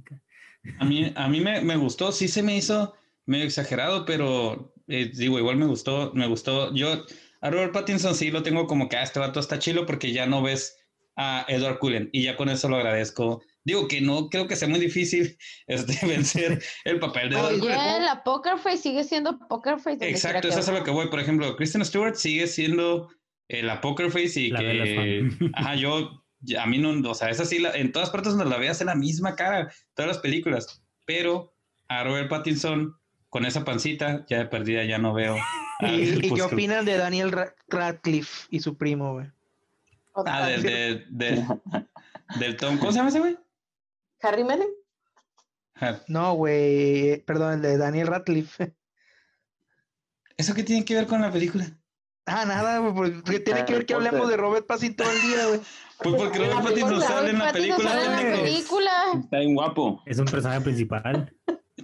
A mí, a mí me, me gustó, sí se me hizo medio exagerado, pero eh, digo, igual me gustó, me gustó. Yo a Robert Pattinson sí lo tengo como que ah, este vato está chilo porque ya no ves a Edward Cullen y ya con eso lo agradezco. Digo que no creo que sea muy difícil este, vencer el papel de Cullen. la Poker Face sigue siendo Poker Face. Exacto, eso es a lo que voy. Por ejemplo, Kristen Stewart sigue siendo eh, la Poker Face y que, ajá, yo, a mí no, o sea, es así, en todas partes donde la veas es la misma cara, todas las películas, pero a Robert Pattinson con esa pancita, ya de perdida ya no veo. ¿Y, qué opinan de Daniel Radcliffe y su primo, güey? Ah, del, de, del Tom. ¿Cómo se llama ese güey? Harry Mellon. No, güey. Perdón, el de Daniel Radcliffe. ¿Eso qué tiene que ver con la película? Ah, nada, güey, porque tiene que ver que hablemos de Robert Pattinson todo el día, güey. Pues porque Robert Pattinson sale en la película. Sale en la película. Está bien guapo. Es un personaje principal.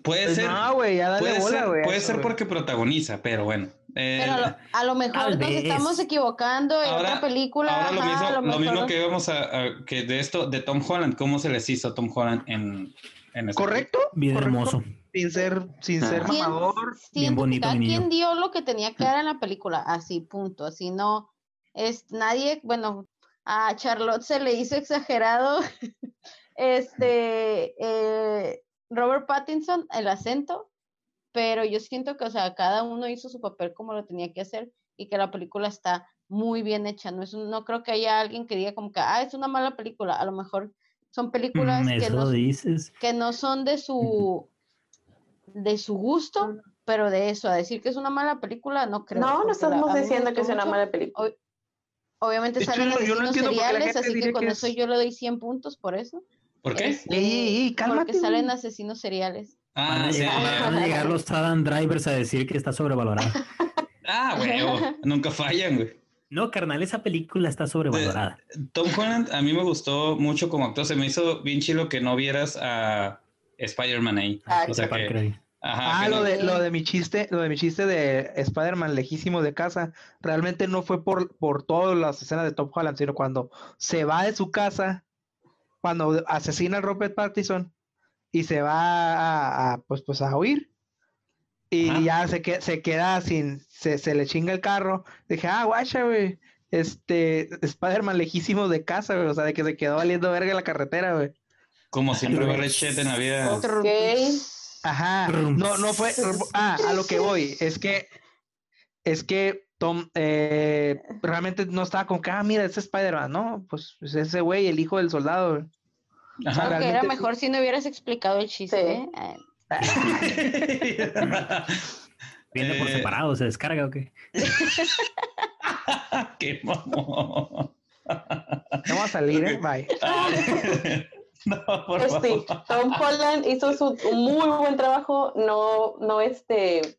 Puede pues ser. No, güey, ya dale puede bola, ser, güey. Puede ser porque protagoniza, pero bueno. Eh, pero a lo, mejor nos estamos equivocando en otra película. Ahora lo, mismo, lo, mismo, que vamos a, que de esto, de Tom Holland, ¿cómo se les hizo a Tom Holland en, en ¿Correcto? Bien hermoso. Sin ser, sin ser mamador. Bien bonito. ¿Quién dio lo que tenía que dar en la película? Así, punto. Así no. Es nadie, bueno, a Charlotte se le hizo exagerado. este. Eh, Robert Pattinson, el acento, pero yo siento que, o sea, cada uno hizo su papel como lo tenía que hacer y que la película está muy bien hecha. No, es no creo que haya alguien que diga como que, ah, es una mala película. A lo mejor son películas mm, que, no, que no son de su, de su gusto, pero de eso, a decir que es una mala película, no creo. No, no estamos diciendo que es una mala película. obviamente salen asesinos seriales, así que con eso yo le doy 100 puntos por eso. ¿Por qué? Sí, Porque salen asesinos seriales. Ah, van, a llegar, van a llegar los Adam Drivers a decir que está sobrevalorado. ah, güey, nunca fallan, güey. No, carnal, esa película está sobrevalorada. Tom Holland a mí me gustó mucho como actor. Se me hizo bien chilo que no vieras a Spider-Man ahí. Ah, o sea que, ah, lo de, lo de mi chiste, lo de mi chiste de Spider-Man lejísimo de casa, realmente no fue por, por todas las escenas de Tom Holland, sino cuando se va de su casa, cuando asesina a Robert Pattinson y se va a, pues, pues a huir. Y ya se, que, se queda sin, se, se, le chinga el carro. Dije, ah, guacha, güey. Este, Spider-Man lejísimo de casa, güey. O sea, de que se quedó valiendo verga en la carretera, güey. Como siempre vale shit en la vida. Ok. Ajá. No, no fue. Ah, a lo que voy. Es que. Es que Tom eh, realmente no estaba con que, ah, mira, ese Spider-Man, ¿no? Pues, pues ese güey, el hijo del soldado. Ajá. era mejor si no hubieras explicado el chiste. ¿eh? Viene por eh. separado, se descarga o qué. qué mamón. Vamos a salir, ¿eh? Bye. No, por este, Tom Holland hizo su, un muy buen trabajo, no, no este,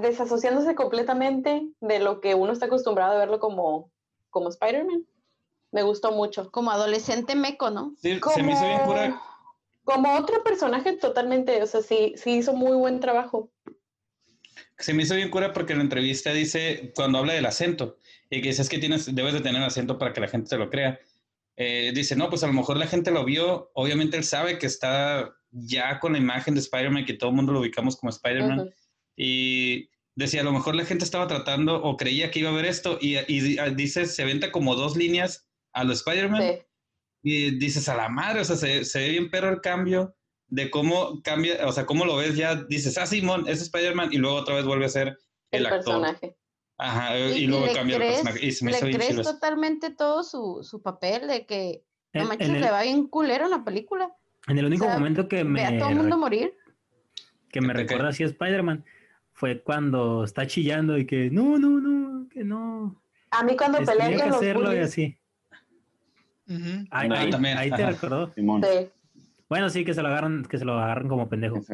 desasociándose completamente de lo que uno está acostumbrado a verlo como, como Spider-Man. Me gustó mucho. Como adolescente meco, ¿no? Sí, se me hizo bien pura. Como otro personaje totalmente, o sea, sí, sí hizo muy buen trabajo. Se me hizo bien cura porque en la entrevista dice, cuando habla del acento, y que dice, es que tienes, debes de tener acento para que la gente te lo crea. Eh, dice, no, pues a lo mejor la gente lo vio, obviamente él sabe que está ya con la imagen de Spider-Man, que todo el mundo lo ubicamos como Spider-Man, y decía, a lo mejor la gente estaba tratando o creía que iba a ver esto, y, dice, se venta como dos líneas a los Spider-Man, y dices, a la madre, o sea, se, se, ve bien pero el cambio de cómo cambia, o sea, cómo lo ves ya, dices, ah, Simón, es Spider-Man, y luego otra vez vuelve a ser el, actor. personaje. Ajá, y, luego cambia el personaje. Y se me le crees totalmente todo su, su, papel de que, no manches, le va bien culero en la película. En el único momento que me... Ve a todo el mundo morir. Que me recuerda así a Spider-Man fue cuando está chillando y que, no, no, no, que no. A mí cuando este, peleé con hacerlo y así. ahí, ahí, te recordó. Sí. Bueno, sí, que se lo agarran, que se lo agarran como pendejo. Sí.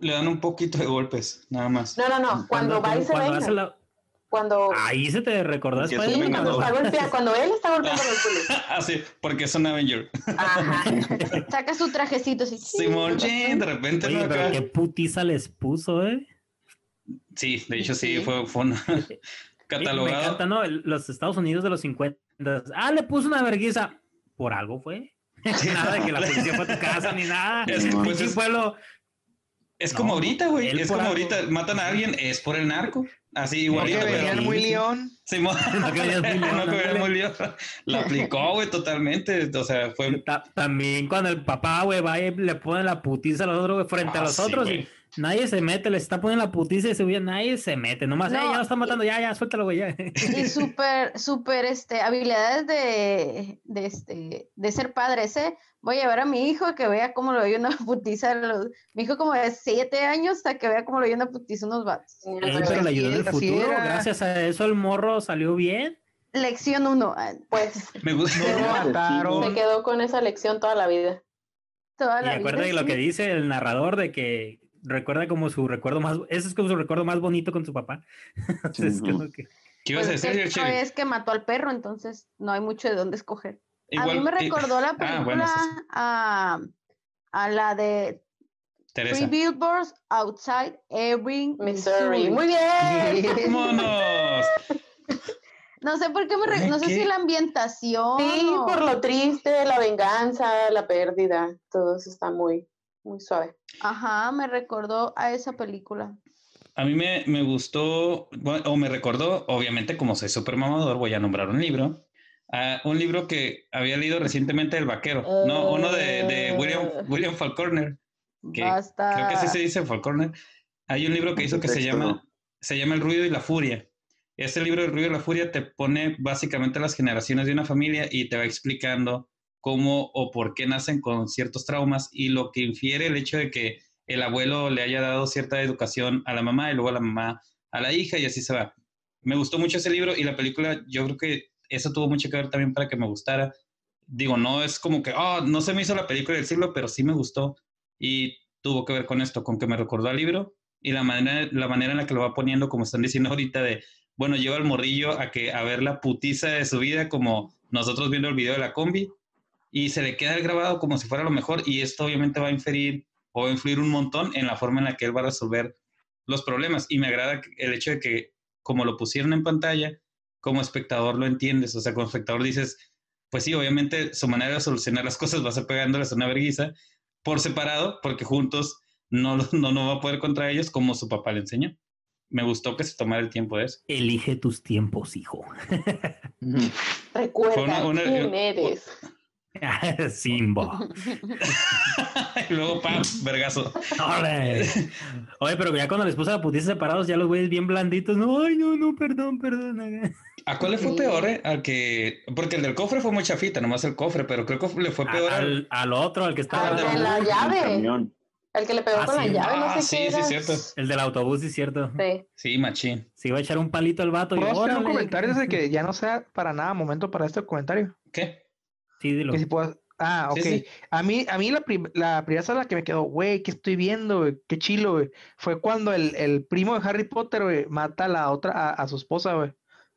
Le dan un poquito de golpes, nada más. No, no, no. Cuando, va y se venga. Cuando... Ahí se te recordó sí, cuando, está cuando él está golpeando los culos. ah, sí, porque es un Avenger. Ajá. Saca su trajecito así. Simón, de repente. Oye, pero qué putiza les puso, ¿eh? Sí, de hecho sí, fue, fue una catalogado. Me encanta, ¿no? Los Estados Unidos de los 50. Ah, le puso una vergüenza. Por algo fue. nada de que la policía fue a tu casa ni nada. Es, pues es, pueblo, es como ahorita, güey. Es como ahorita matan a alguien, es por el narco. Así igualito. No que venían muy león. Sí, no que venían muy león. Lo aplicó, güey, totalmente. O sea, fue. También cuando el papá, güey, va y le pone la putiza a los otros, güey, frente a ah, los otros. Y Nadie se mete, le está poniendo la putiza y se nadie se mete, nomás, no, ya lo están matando, ya, ya, suéltalo, güey, ya. Y súper, súper, este, habilidades de, de, este, de ser padre, ese, voy a llevar a mi hijo a que vea cómo lo oye una putiza, los, mi hijo como de siete años, a que vea cómo lo oye una putiza unos vatos. pero le ayudó en el futuro, gracias a eso el morro salió bien. Lección uno, ah, pues. Me gustó. Se quedó con esa lección toda la vida. Toda la y acuérdate de lo que dice el narrador de que recuerda como su recuerdo más, ese es como su recuerdo más bonito con su papá. es que... ¿Qué ibas a pues decir, es, es que mató al perro, entonces no hay mucho de dónde escoger. a mí me recordó la ah, película a, a, la de Three Billboards Outside Ebbing, Missouri. Muy bien. ¡Vámonos! No sé por qué me no sé si la ambientación. Sí, por lo triste, la venganza, la pérdida, todo eso está muy, muy suave. Ajá, me recordó a esa película. A mí me, me gustó, o me recordó, obviamente como soy súper mamador, voy a nombrar un libro. un libro que había leído recientemente El Vaquero, ¿no? Uno de, de William, eh. William Falconer. Que Creo que así se dice Falconer. Hay un libro que hizo que se llama, se llama El ruido y la furia. Este libro El ruido y la furia te pone básicamente las generaciones de una familia y te va explicando cómo o por qué nacen con ciertos traumas y lo que infiere el hecho de que el abuelo le haya dado cierta educación a la mamá y luego a la mamá a la hija y así se va. Me gustó mucho ese libro y la película, yo creo que eso tuvo mucho que ver también para que me gustara. Digo, no es como que, oh, no se me hizo la película del siglo, pero sí me gustó y tuvo que ver con esto, con que me recordó al libro y la manera, la manera en la que lo va poniendo, como están diciendo ahorita, de bueno, lleva al morrillo a, que, a ver la putiza de su vida como nosotros viendo el video de la combi y se le queda el grabado como si fuera lo mejor y esto obviamente va a inferir o influir un montón en la forma en la que él va a resolver los problemas y me agrada el hecho de que como lo pusieron en pantalla, como espectador lo entiendes, o sea, como espectador dices, pues sí, obviamente su manera de solucionar las cosas va a ser pegándoles una vergüenza por separado, porque juntos no, no, no va a poder contra ellos como su papá le enseñó me gustó que se tomara el tiempo de eso. Elige tus tiempos, hijo. Recuerda quién eres. Simba. y luego, pam, vergazo. Oye, pero ya cuando les puse la putiza separados, ya los güeyes bien blanditos. No, ay, no, no, perdón, perdón. ¿A cuál le fue peor, eh? Al que. Porque el del cofre fue muy chafita, nomás el cofre, pero creo que le fue peor al, al, otro, al que estaba. Al de la llave. El que le pegó ah, con la llave, no sé ah, sí, qué Sí, sí, cierto. El del autobús, sí, cierto. Sí. Sí, machín. Se iba a echar un palito al vato. ¿Puedo hacer un comentario de que ya no sea para nada momento para este comentario? ¿Qué? Sí, dilo. Que si puedo... Ah, ok. A mí, a mí la, la primera sala que me quedó, güey, ¿qué estoy viendo, güey? Qué chilo, güey. Fue cuando el, el primo de Harry Potter, güey, mata a la otra, a, a su esposa, güey.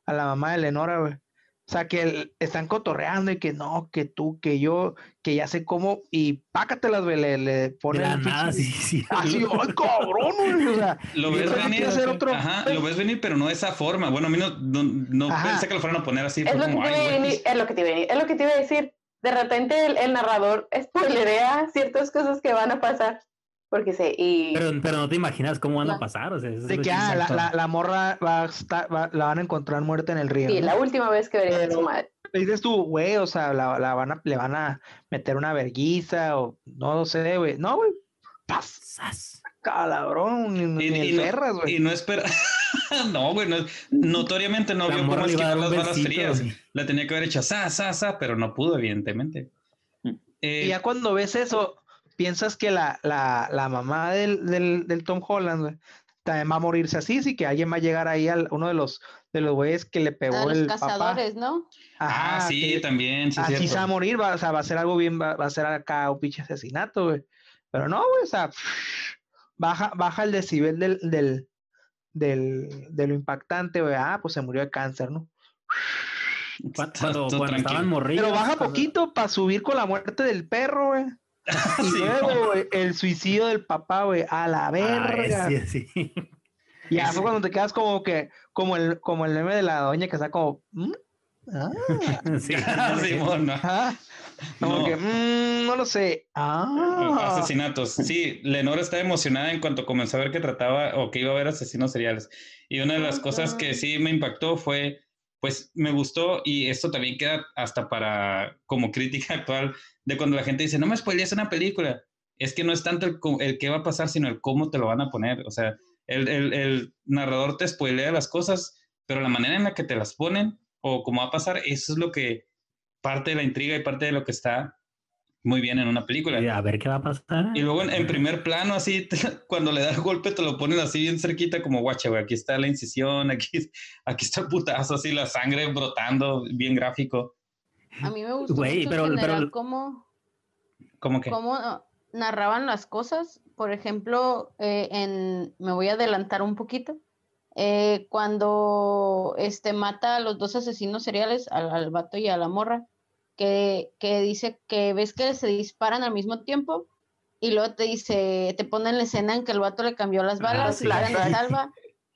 A la mamá de Lenora, güey. O sea, que están cotorreando y que no, que tú, que yo, que ya sé cómo, y pácatelas, güey, le, le ponen. nada, sí, sí. Así, ¡ay, cabrón! Güey, o sea, lo ves venir. Hacer otro... Ajá, lo ves venir, pero no de esa forma. Bueno, a mí no, no, pensé que lo fueran a poner así. Es, lo, como, que venir, es lo que te iba a venir, es lo que te iba a decir. De repente el, el narrador spoilerea ciertas cosas que van a pasar. Porque sé, y... Pero, pero no te imaginas cómo van a pasar, o sea, de que ah, la, la, la, morra va a estar, va, la van a encontrar muerta en el río. Sí, la última vez que vería a su madre. Dices tú, güey, o sea, la, la, van a, le van a meter una verguiza o no lo sé, güey. No, güey. ¡Paz! Calabrón, ni, y, ni no, güey. Y no espera. no, güey, no, notoriamente no vio cómo esquivar las balas frías. La tenía que haber hecho sa, sa, sa, pero no pudo, evidentemente. Eh, y ya cuando ves eso, piensas que la, la, la mamá del, del, del, Tom Holland también va a morirse así, sí que alguien va a llegar ahí a uno de los de los güeyes que le pegó a los el cazadores, ¿no? ah, sí, también. Sí, así se va a morir, va, o sea, va a ser algo bien, va, a ser acá un pinche asesinato, güey. Pero no, güey, o sea, baja, baja el decibel del, del, del, de lo impactante, güey. Ah, pues se murió de cáncer, ¿no? Cuando, estaban morridos. Pero baja poquito para subir con la muerte del perro, güey. y luego, el suicidio del papá, güey, a la verga. sí, sí. Y eso cuando te quedas como que, como el, como el meme de la doña que está como, ¿Mm? ah, sí, como que, mm, no lo sé. Ah. Asesinatos. Sí, Lenora estaba emocionada en cuanto comenzó a ver que trataba o que iba a haber asesinos seriales. Y una de las cosas que sí me impactó fue, pues me gustó y esto también queda hasta para como crítica actual de cuando la gente dice, no me spoilees una película. Es que no es tanto el, el qué va a pasar, sino el cómo te lo van a poner. O sea, el, el, el, narrador te spoilea las cosas, pero la manera en la que te las ponen o cómo va a pasar, eso es lo que parte de la intriga y parte de lo que está muy bien en una película. a ver qué va a pasar. Y luego en, primer plano, así, cuando le da el golpe, te lo ponen así bien cerquita, como guacha, güey, aquí está la incisión, aquí, aquí está el putazo, así la sangre brotando, bien gráfico. A mí me gusta mucho pero, pero, cómo, ¿Cómo que? Cómo narraban las cosas. Por ejemplo, eh, en, me voy a adelantar un poquito. Eh, cuando este, mata a los dos asesinos seriales, al, al vato y a la morra, que, que, dice que ves que se disparan al mismo tiempo y luego te dice, te pone en la escena en que el vato le cambió las balas, la salva.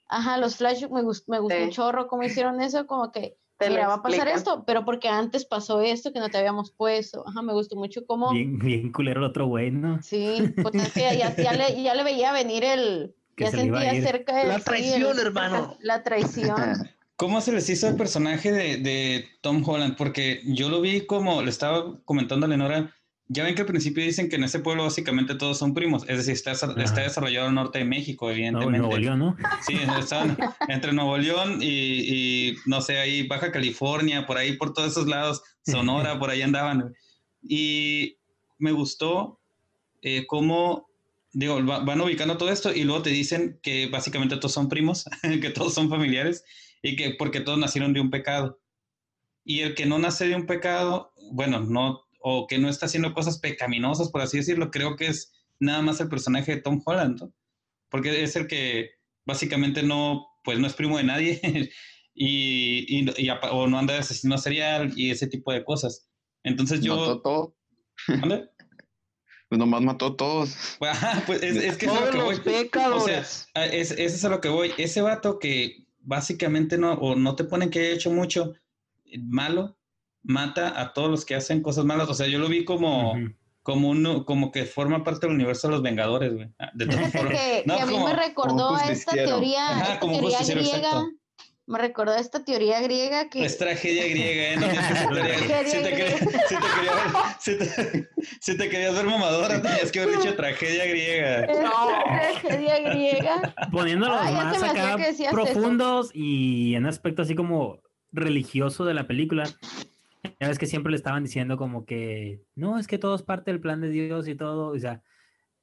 Ajá, los flash me, gustó, me gustó un chorro cómo hicieron eso, como que mira, va a pasar esto, pero porque antes pasó esto que no te habíamos puesto. Ajá, me gustó mucho cómo... Bien, bien culero el otro güey, ¿no? Sí, pues es que ya, le, ya le veía venir el... ya sentía cerca de... La traición, hermano. La traición. ¿Cómo se les hizo el personaje de, de, Tom Holland? Porque yo lo vi como, le estaba comentando a Lenora, ya ven que al principio dicen que en ese pueblo básicamente todos son primos, es decir, está, está desarrollado en el norte de México, evidentemente. Nuevo León, ¿no? Sí, están entre Nuevo León y, y, no sé, ahí Baja California, por ahí, por todos esos lados, Sonora, por ahí andaban. Y me gustó eh, cómo, digo, van ubicando todo esto y luego te dicen que básicamente todos son primos, que todos son familiares y que porque todos nacieron de un pecado. Y el que no nace de un pecado, bueno, no o que no está haciendo cosas pecaminosas, por así decirlo, creo que es nada más el personaje de Tom Holland, ¿no? porque es el que básicamente no, pues no es primo de nadie y, y, o no anda de asesino serial y ese tipo de cosas. Entonces yo... Mató todo. Pues nomás mató a todos. pues es, es que es a lo que voy. O sea, es, eso es a lo que voy. Ese vato que básicamente no, o no te ponen que haya hecho mucho malo, mata a todos los que hacen cosas malas. O sea, yo lo vi como, como uno, como que forma parte del universo de los Vengadores, güey. Ah, de que, a mí me recordó a esta teoría, esta teoría griega. Me recordó esta teoría griega que... Es tragedia griega, ¿eh? No, si, te querías, si, te si, te querías ver mamadora, tenías que haber dicho tragedia griega. No. Tragedia griega. Poniéndolos más acá profundos y en aspecto así como religioso de la película. Ya ves que siempre le estaban diciendo como que, no, es que todo es parte del plan de Dios y todo, o sea,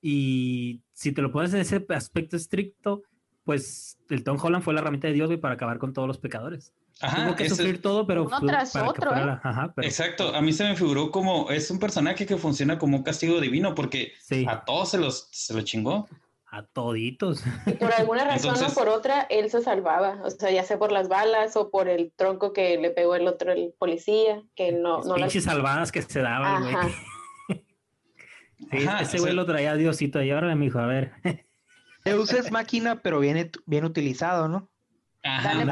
y si te lo pones en ese aspecto estricto, pues el Tom Holland fue la herramienta de Dios para acabar con todos los pecadores. Ajá, Tuvo que sufrir todo, pero uno tras otro. ¿eh? Exacto, a mí se me figuró como es un personaje que funciona como un castigo divino porque a todos se los se lo chingó. A toditos. Y por alguna razón o por otra, él se salvaba. O sea, ya sea por las balas o por el tronco que le pegó el otro, el policía, que no... no pinches salvadas que se daban, güey. sí, ese güey lo traía a Diosito. Y ahora, mijo, a ver. Zeus es máquina, pero bien, bien utilizado, ¿no? Ajá,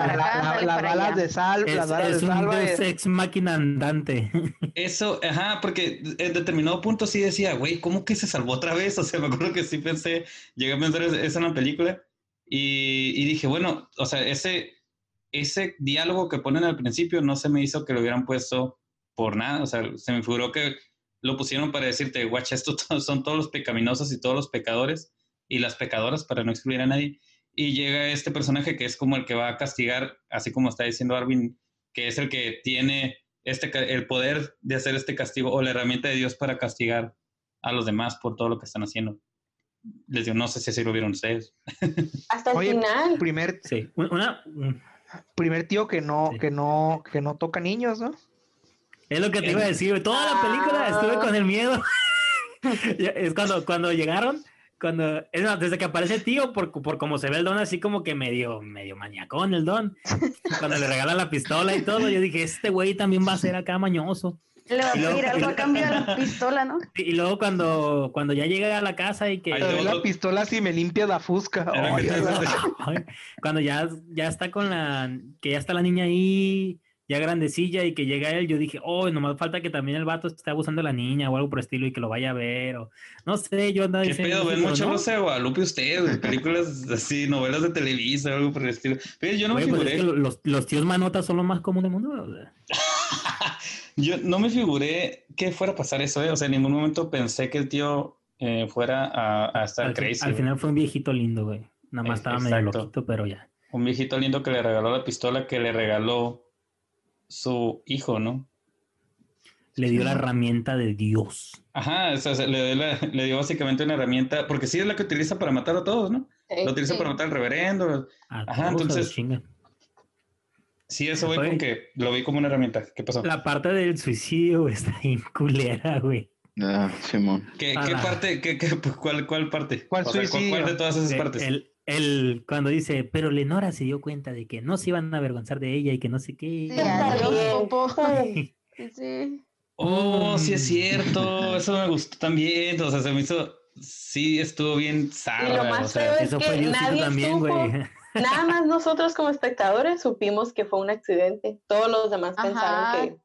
las balas de sal, las balas de salva. Es ex máquina andante. Eso, ajá, porque en determinado punto sí decía, güey, ¿cómo que se salvó otra vez? O sea, me acuerdo que sí pensé, llegué a pensar eso en la película y, y, dije, bueno, o sea, ese, ese diálogo que ponen al principio no se me hizo que lo hubieran puesto por nada, o sea, se me figuró que lo pusieron para decirte, guacha, estos son todos los pecaminosos y todos los pecadores y las pecadoras para no excluir a nadie. Y llega este personaje que es como el que va a castigar, así como está diciendo Arvin, que es el que tiene este, el poder de hacer este castigo o la herramienta de Dios para castigar a los demás por todo lo que están haciendo. Les digo, no sé si así lo vieron ustedes. Hasta el final. Primer, sí, una, primer tío que no, que no, que no toca niños, ¿no? Es lo que te iba a decir, toda la película estuve con el miedo. es cuando, cuando llegaron cuando, es desde que aparece tío, por, por como se ve el don así como que medio, medio maniacón el don. Cuando le regala la pistola y todo, yo dije, este güey también va a ser acá mañoso. Le va a pedir algo a cambio de la pistola, ¿no? Y, luego cuando, cuando ya llega a la casa y que... Ay, la pistola si me limpia la fusca. cuando ya, ya está con la... que ya está la niña ahí ya grandecilla y que llega él, yo dije, oh, nomás falta que también el vato esté abusando de la niña o algo por el estilo y que lo vaya a ver, o no sé, yo andaba ¿Qué pedo? ¿Ven mucho Rosa de Guadalupe usted? Películas así, novelas de Televisa, algo por el estilo. Pero yo no me pues figuré. los, los, tíos manotas son lo más común del mundo. yo no me figuré que fuera a pasar eso, ¿eh? O sea, en ningún momento pensé que el tío eh, fuera a, a estar al, crazy. Al final fue un viejito lindo, güey. Nada más estaba medio loquito, pero ya. Un viejito lindo que le regaló la pistola que le regaló su hijo, ¿no? Le dio la herramienta de Dios. Ajá, o sea, le, dio básicamente una herramienta, porque sí es la que utiliza para matar a todos, ¿no? lo utiliza para matar al reverendo. Ajá, entonces. Sí, eso voy con que lo vi como una herramienta. ¿Qué pasó? La parte del suicidio está inculera, güey. Ah, Simón. ¿Qué, ¿Qué, parte? Qué, qué, cuál, ¿Cuál parte? ¿Cuál suicidio? ¿cuál, de todas esas partes? El, el, cuando dice, pero Lenora se dio cuenta de que no se iban a avergonzar de ella y que no sé qué. Sí, sí. Oh, sí es cierto, eso me gustó también, o sea, se me hizo, sí estuvo bien zarra. o sea, eso fue nadie también, güey. Nada más nosotros como espectadores supimos que fue un accidente, todos los demás pensaron que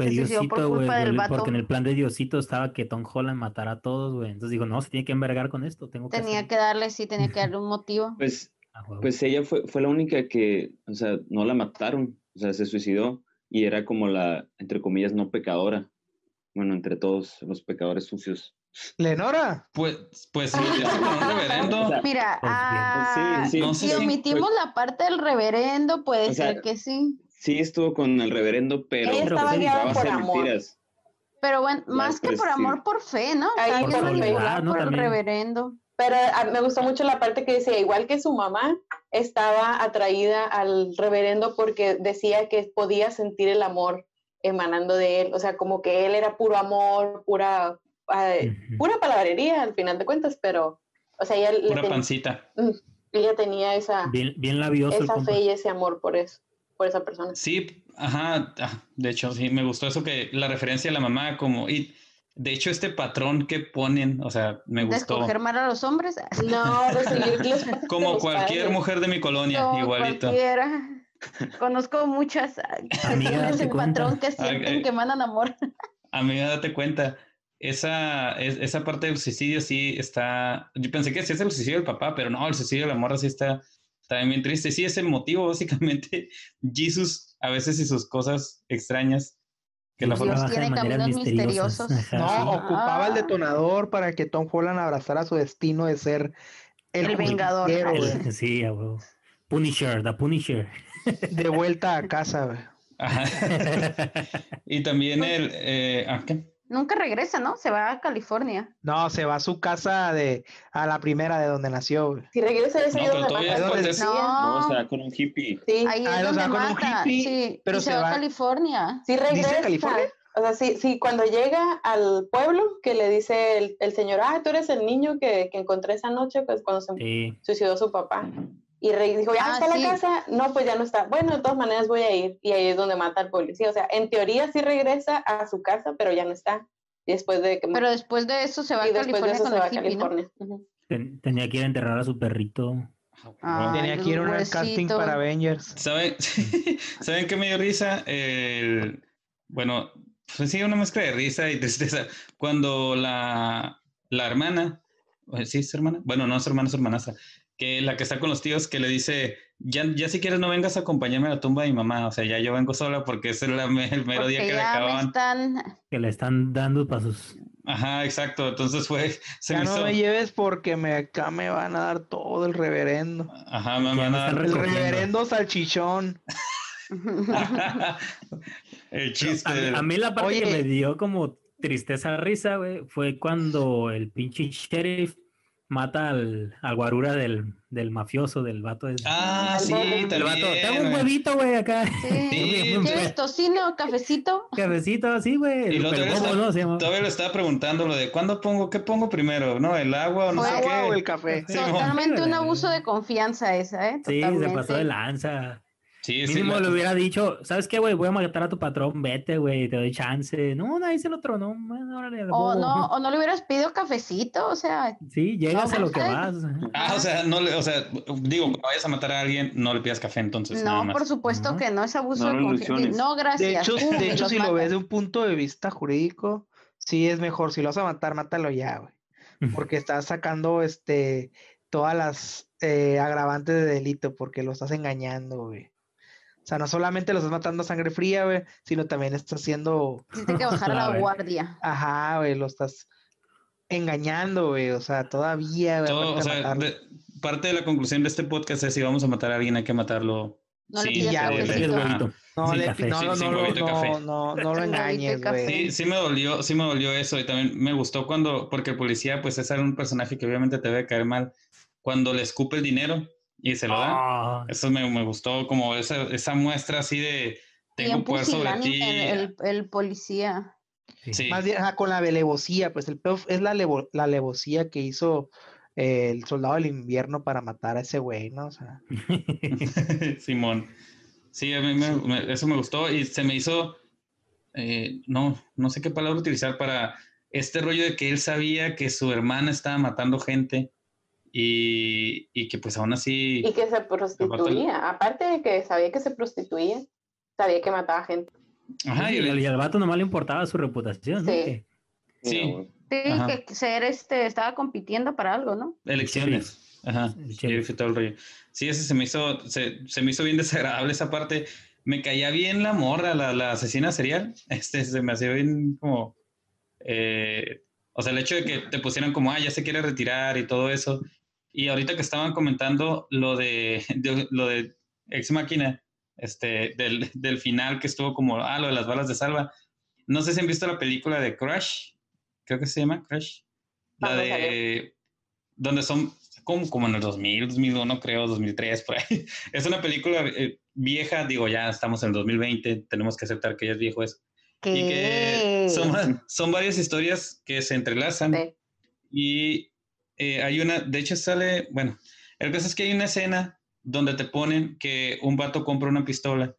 fue Diosito, güey, porque en el plan de Diosito estaba que Tom Holland matara a todos, güey. Entonces dijo, no, se tiene que envergar con esto. Tengo que tenía que darle, sí, tenía que darle un motivo. Pues, pues ella fue, fue la única que, o sea, no la mataron, o sea, se suicidó y era como la, entre comillas, no pecadora. Bueno, entre todos los pecadores sucios. ¿Lenora? Pues, pues sí, un reverendo. Mira, pues ah, sí, sí. si omitimos pues la parte del reverendo, puede ser que sí sí estuvo con el reverendo, pero estaba guiado por amor. Mentiras. Pero bueno, más que por amor, por fe, ¿no? Ahí por, por, el reverendo. Pero ah, me gustó mucho la parte que decía, igual que su mamá, estaba atraída al reverendo porque decía que podía sentir el amor emanando de él. O sea, como que él era puro amor, pura, pura palabrería al final de cuentas, pero, o sea, ella Pura pancita. ella tenía esa, bien, bien labioso esa fe y ese amor por eso, por esa persona. Sí, ajá, ah, de hecho, sí, me gustó eso que la referencia a la mamá como, y de hecho este patrón que ponen, o sea, me gustó. ¿De escoger mal a los hombres? No, de. Como cualquier mujer de mi colonia, igualito. Cualquiera. Conozco muchas amigas el patrón que sienten eh, que mandan amor. Amiga, date cuenta esa, esa parte del suicidio sí está. Yo pensé que sí es el suicidio del papá, pero no, el suicidio de la morra sí está, bien triste. Sí, es el motivo, básicamente. Jesus, a veces y sus cosas extrañas. Que la Dios tiene caminos misteriosos. no, ocupaba el detonador para que Tom Holland abrazara su destino de ser el, vengador. sí, Punisher, the Punisher. De vuelta a casa, y también el. Eh, ¿ah, ¿qué? Nunca regresa, ¿no? Se va a California. No, se va a su casa de a la primera de donde nació. Si regresa ese no, pero todavía donde no. no, se va con un hippie. Sí, ahí es donde con un hippie, sí. pero se, va a California. Sí regresa. ¿Dice California? O sea, sí, sí, cuando llega al pueblo, que le dice el, el señor, ah, tú eres el niño que, que encontré esa noche, pues cuando se suicidó su papá. Y Rey dijo, ¿ya ah, está la casa? No, pues ya no está. Bueno, de todas maneras voy a ir. Y ahí es donde mata al policía. O sea, en teoría sí regresa a su casa, pero ya no está. Y después de que... Pero después de eso se va a California con el California. Tenía que ir a enterrar a su perrito. Tenía que ir a un casting para Avengers. ¿Saben, ¿Saben qué me dio risa? bueno, pues sí, una mezcla de risa y tristeza. Cuando la, la hermana, ¿sí es hermana? Bueno, no es hermana, es hermanastra que la que está con los tíos que le dice, ya, ya si quieres no vengas a acompañarme a la tumba de mi mamá, o sea, ya yo vengo sola porque es el, el mero día que le acaban. Que le están dando pasos. Ajá, exacto, entonces fue... Se ya no me lleves porque me, acá me van a dar todo el reverendo. Ajá, me van a dar... El reverendo salchichón. el chiste. A, mí la parte que me dio como tristeza, risa, güey, fue cuando el pinche sheriff mata al, al guarura del, del, mafioso, del vato. Ese. Ah, sí, el vato. Tengo un huevito, güey, acá. Sí. ¿Quieres tocino, cafecito? Cafecito, sí, güey. Y lo todavía le estaba preguntando lo de ¿cuándo pongo, qué pongo primero? ¿No? ¿El agua o no sé qué? o el café? Totalmente un abuso de confianza esa, ¿eh? Totalmente. Sí, se pasó de lanza. Sí, Mínimo le hubiera dicho, ¿sabes qué, güey? Voy a matar a tu patrón, vete, güey, te doy chance. No, nadie se lo tronó. o, no, o no le hubieras pedido cafecito, o sea. Sí, llegas a lo que vas. Ah, o sea, no le, o sea, digo, cuando vayas a matar a alguien, no le pidas café entonces. No, por supuesto que no, es abuso de confianza. No, gracias. De hecho, de hecho si lo ves de un punto de vista jurídico, sí es mejor. Si lo vas a matar, mátalo ya, güey. Porque estás sacando este todas las eh, agravantes de delito porque lo estás engañando, güey. O sea, no solamente lo estás matando a sangre fría, güey, sino también estás haciendo... Tienes que bajar la guardia. Ajá, güey, lo estás engañando, güey. O sea, todavía, güey. o sea, parte de la conclusión de este podcast es si vamos a matar a alguien, hay que matarlo. No le pidas ya, güey. No, le, no, no, no, no, no, lo engañes, güey. Sí, sí me dolió, sí me dolió eso y también me gustó cuando, porque el policía, pues es un personaje que obviamente te debe caer mal, cuando le escupe el dinero y se lo da. Eso me, me, gustó, como esa, esa muestra así de tengo poder sobre ti. El, el, policía. Sí. Más bien con la alevosía, pues el es la, la alevosía que hizo eh, el soldado del invierno para matar a ese güey, ¿no? O sea. Simón. Sí, a mí me, eso me gustó y se me hizo, eh, no, no sé qué palabra utilizar para este rollo de que él sabía que su hermana estaba matando gente y, y, que pues aún así... Y que se prostituía, aparte de que sabía que se prostituía, sabía que mataba gente. Ajá, y, el, vato nomás le importaba su reputación, sí. Sí. Sí, que ser este, estaba compitiendo para algo, ¿no? Elecciones. Ajá. Sí, ese se me hizo, se, se, me hizo bien desagradable esa parte. Me caía bien la morra, la, la asesina serial. Este, se me hacía bien como... Eh, o sea, el hecho de que te pusieran como, ah, ya se quiere retirar y todo eso, y ahorita que estaban comentando lo de, lo de Ex Máquina, este, del, del, final que estuvo como, ah, lo de las balas de salva. No sé si han visto la película de Crash, creo que se llama Crash. La de, donde son como, como en el 2000, 2001 creo, 2003, por ahí. Es una película eh, vieja, digo, ya estamos en el 2020, tenemos que aceptar que ya es viejo eso. Y que son, son varias historias que se entrelazan. Y eh, hay una, de hecho sale, bueno, El caso es que hay una escena donde te ponen que un vato compra una pistola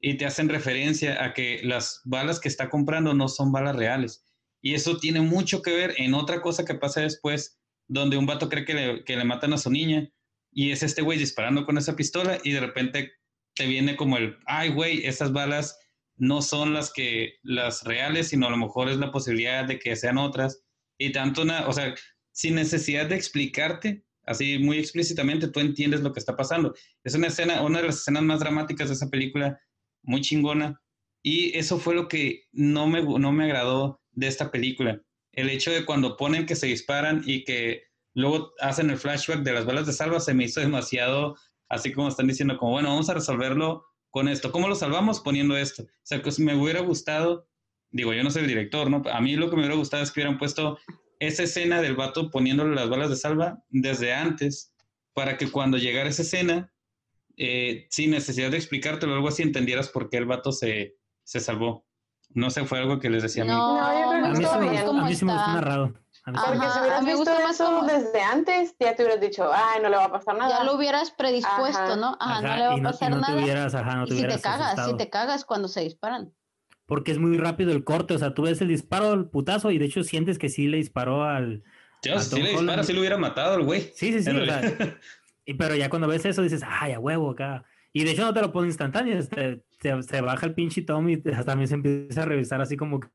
y te hacen referencia a que las balas que está comprando no son balas reales. Y eso tiene mucho que ver en otra cosa que pasa después, donde un vato cree que le, que le matan a su niña y es este güey disparando con esa pistola y de repente te viene como el, ay güey, esas balas no son las que las reales, sino a lo mejor es la posibilidad de que sean otras. Y tanto, una, o sea, sin necesidad de explicarte, así muy explícitamente, tú entiendes lo que está pasando. Es una escena, una de las escenas más dramáticas de esa película, muy chingona. Y eso fue lo que no me, no me agradó de esta película. El hecho de cuando ponen que se disparan y que luego hacen el flashback de las balas de salva se me hizo demasiado, así como están diciendo, como bueno, vamos a resolverlo con esto. ¿Cómo lo salvamos? Poniendo esto. O sea, que me hubiera gustado, digo, yo no soy el director, ¿no? A mí lo que me hubiera gustado es que hubieran puesto esa escena del vato poniéndole las balas de salva desde antes, para que cuando llegara esa escena, eh, sin necesidad de explicártelo o algo así, entendieras por qué el vato se, se salvó. No sé, fue algo que les decía a mí. No, yo creo que a mí, sí me gustó narrado. Porque si hubieras visto eso desde antes, ya te hubieras dicho, ay, no le va a pasar nada. Ya lo hubieras predispuesto, ¿no? Ajá, no le va a pasar nada. ajá, no y si te cagas, si te cagas cuando se disparan. Porque es muy rápido el corte, o sea, tú ves el disparo, el putazo, y de hecho sientes que sí le disparó al. Dios, si le dispara, sí lo hubiera matado el güey. Sí, sí, sí. O sea, y, pero ya cuando ves eso dices, ay, a huevo acá. Y de hecho no te lo pone instantáneo, este, se, baja el pinche Tom y también se empieza a revisar así como que...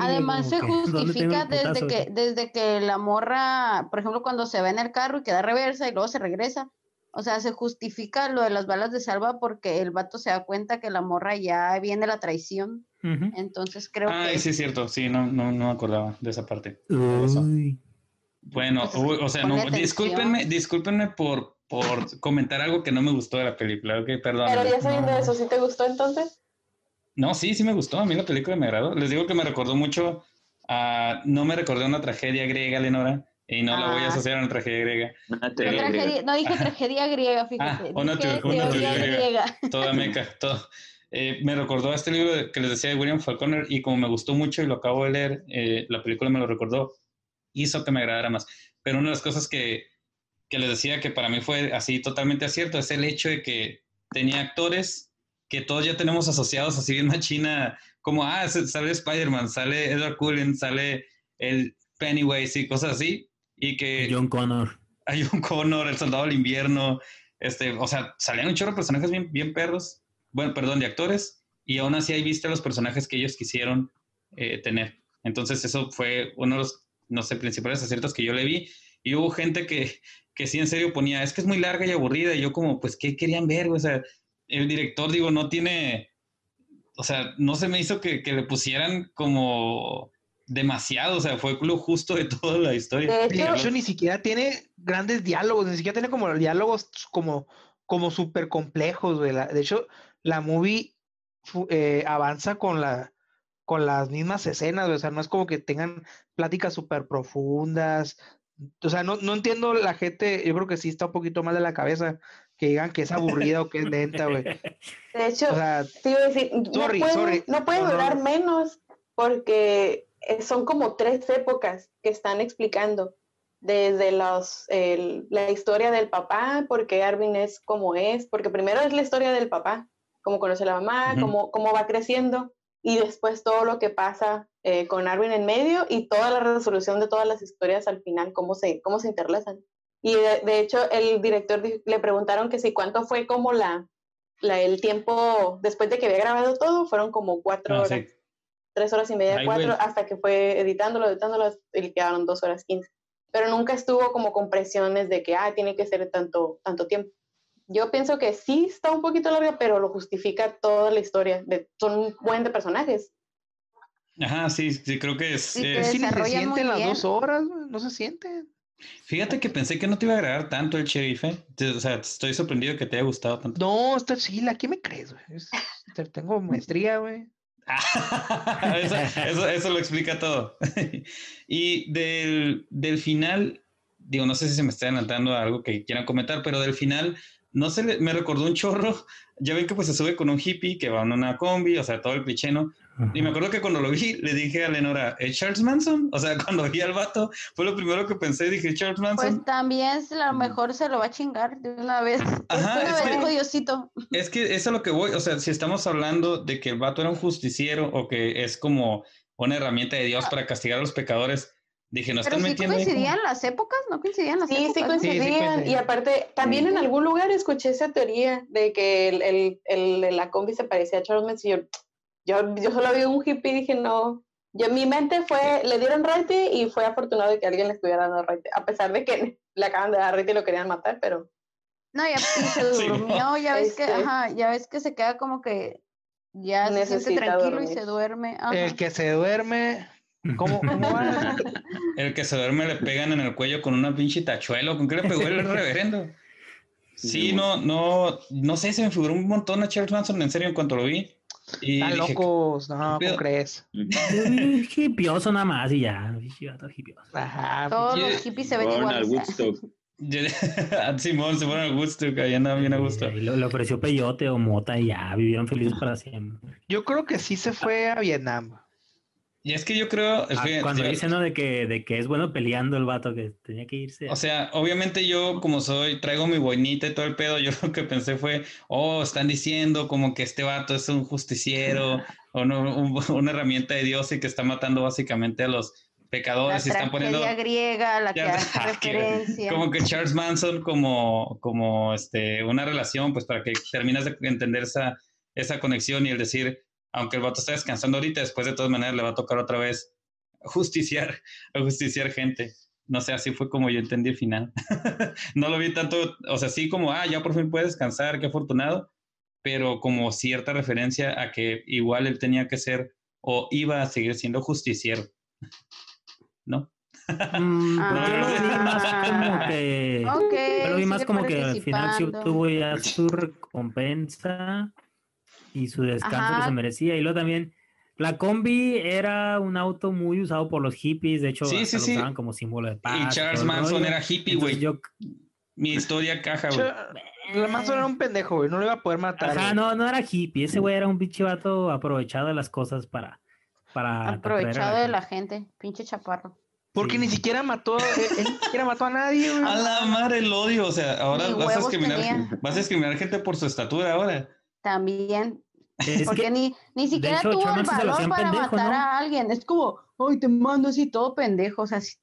Además se justifica desde que, desde que la morra, por ejemplo, cuando se va en el carro y queda reversa y luego se regresa. O sea, se justifica lo de las balas de salva porque el vato se da cuenta que la morra ya viene la traición. Entonces creo que... Ah, sí es cierto, sí, no, no, no me acordaba de esa parte. Bueno, o sea, no, discúlpenme, discúlpenme por, por comentar algo que no me gustó de la película, ok, perdón. Pero ya sabiendo eso, ¿sí te gustó entonces? No, sí, sí me gustó, a mí la película me agradó. Les digo que me recordó mucho a, no me recordé una tragedia griega, Lenora, y no la voy a ah. asociar a una tragedia griega. no dije tragedia griega, fíjate. Ah, una, teoría griega. Toda meca, todo. Eh, me recordó a este libro que les decía de William Falconer y como me gustó mucho y lo acabo de leer, eh, la película me lo recordó, hizo que me agradara más. Pero una de las cosas que, que les decía que para mí fue así totalmente acierto, es el hecho de que tenía actores que todos ya tenemos asociados así bien machina, como, ah, sale Spider-Man, sale Edward Cullen, sale el Pennywise y cosas así, y que... John Connor. A John Connor, el Soldado del Invierno, este, o sea, salían un chorro de personajes bien, bien perros, bueno, perdón, de actores, y aún así ahí viste los personajes que ellos quisieron eh, tener. Entonces eso fue uno de los, no sé, principales aciertos que yo le vi, y hubo gente que, que sí en serio ponía, es que es muy larga y aburrida, y yo como, pues, ¿qué querían ver? O sea, el director, digo, no tiene, o sea, no se me hizo que, que le pusieran como demasiado, o sea, fue lo justo de toda la historia. De hecho, ni siquiera tiene grandes diálogos, ni siquiera tiene como diálogos como, como súper complejos, güey. de hecho, la movie eh, avanza con la con las mismas escenas, o sea, no es como que tengan pláticas súper profundas, o sea, no, no entiendo la gente, yo creo que sí está un poquito mal de la cabeza que digan que es aburrida o que es lenta, güey. De hecho, te iba a decir, no puede, durar menos porque son como tres épocas que están explicando. Desde los, la historia del papá, porque Arvin es como es, porque primero es la historia del papá, cómo conoce a la mamá, cómo, cómo va creciendo, y después todo lo que pasa eh, con Arvin en medio y toda la resolución de todas las historias al final, cómo se, cómo se interlazan. Y de, hecho el director le preguntaron que si cuánto fue como la, la, el tiempo después de que había grabado todo, fueron como cuatro ah, horas, tres horas y media, cuatro, hasta que fue editándolo, editándolo y le quedaron dos horas quince. Pero nunca estuvo como con presiones de que, ah, tiene que ser tanto, tanto tiempo yo pienso que sí está un poquito larga, pero lo justifica toda la historia. De, son un buen de personajes. Ajá, sí, sí, creo que es. Sí, se sienten las dos horas, no se siente. Fíjate que pensé que no te iba a agradar tanto el sheriff, ¿eh? O sea, estoy sorprendido que te haya gustado tanto. No, esto sí, ¿a quién me crees, güey? tengo maestría, güey. eso, eso, lo explica todo. y del, del final, digo, no sé si se me está adelantando algo que quieran comentar, pero del final no sé, me recordó un chorro. Ya ven que pues se sube con un hippie que va en una combi, o sea, todo el cliché. Y me acuerdo que cuando lo vi, le dije a Lenora, ¿es Charles Manson? O sea, cuando vi al vato, fue lo primero que pensé, dije, Charles Manson. Pues también a lo mejor se lo va a chingar de una vez. Ajá, es, que, Diosito. Es que eso es a lo que voy, o sea, si estamos hablando de que el vato era un justiciero o que es como una herramienta de Dios para castigar a los pecadores, Dije, no están Pero sí coincidían las épocas? ¿No coincidían las épocas? Sí, coincidían. Y aparte, también en algún lugar escuché esa teoría de que el, el, la combi se parecía a Charles Manson. Yo, yo, solo vi un hippie y dije, no. Yo, mi mente fue, le dieron raite y fue afortunado de que alguien le estuviera dando raite. A pesar de que le acaban de dar raite y lo querían matar, pero... No, ya se durmió, ya ves que, este ajá, ya ves que se queda como que ya se siente tranquilo y se duerme. El que se duerme ¿Cómo, va? El que se duerme le pegan en el cuello con una pinche tachuelo. ¿Con qué le pegó el reverendo? Sí, no, no, no sé, se me figuró un montón a Charles Manson, en serio, en cuanto lo vi. Y Están locos, no, ¿cómo crees? Hipioso nada más y ya, Ajá. Todos los hippies se ven igual. Simón se fueron al Woodstock, ahí andaban bien a gusto. Y le ofreció peyote o mota y ya, vivieron felices para siempre. Yo creo que sí se fue a Vietnam. Y es que yo creo. Ah, cuando dicen ¿no? de que, de que es bueno peleando el vato, que tenía que irse. O sea, obviamente yo, como soy, traigo mi boinita y todo el pedo, yo lo que pensé fue, oh, están diciendo como que este vato es un justiciero o una herramienta de Dios y que está matando básicamente a los pecadores la y están poniendo. griega, la que hace referencia. Como que Charles Manson, como, como este, una relación, pues para que termines de entender esa, esa conexión y el decir aunque el vato está descansando ahorita, después de todas maneras le va a tocar otra vez justiciar, justiciar gente. No sé, así fue como yo entendí el final. no lo vi tanto, o sea, sí como, ah, ya por fin puede descansar, qué afortunado, pero como cierta referencia a que igual él tenía que ser o iba a seguir siendo justiciero. ¿No? Mm, pues yo lo vi más como que. lo vi más como que al final sí tuvo ya su recompensa y su descanso que se merecía. Y luego también, la combi era un auto muy usado por los hippies, de hecho, sí, lo usaban como símbolo de paz. Y Charles Manson era hippie, güey. Mi historia caja, güey. Manson era un pendejo, güey, no lo iba a poder matar. Ajá, no, no era hippie, ese güey era un pinche vato aprovechado de las cosas para... para aprovechado de la gente, pinche chaparro. Porque ni siquiera mató, él, ni siquiera mató a nadie, güey. A la madre el odio, o sea, ahora vas a discriminar, vas a discriminar gente por su estatura ahora. También. porque ni, ni siquiera tuvo el valor para matar a alguien. Es como, hoy te mando así todo pendejo. O sea, si,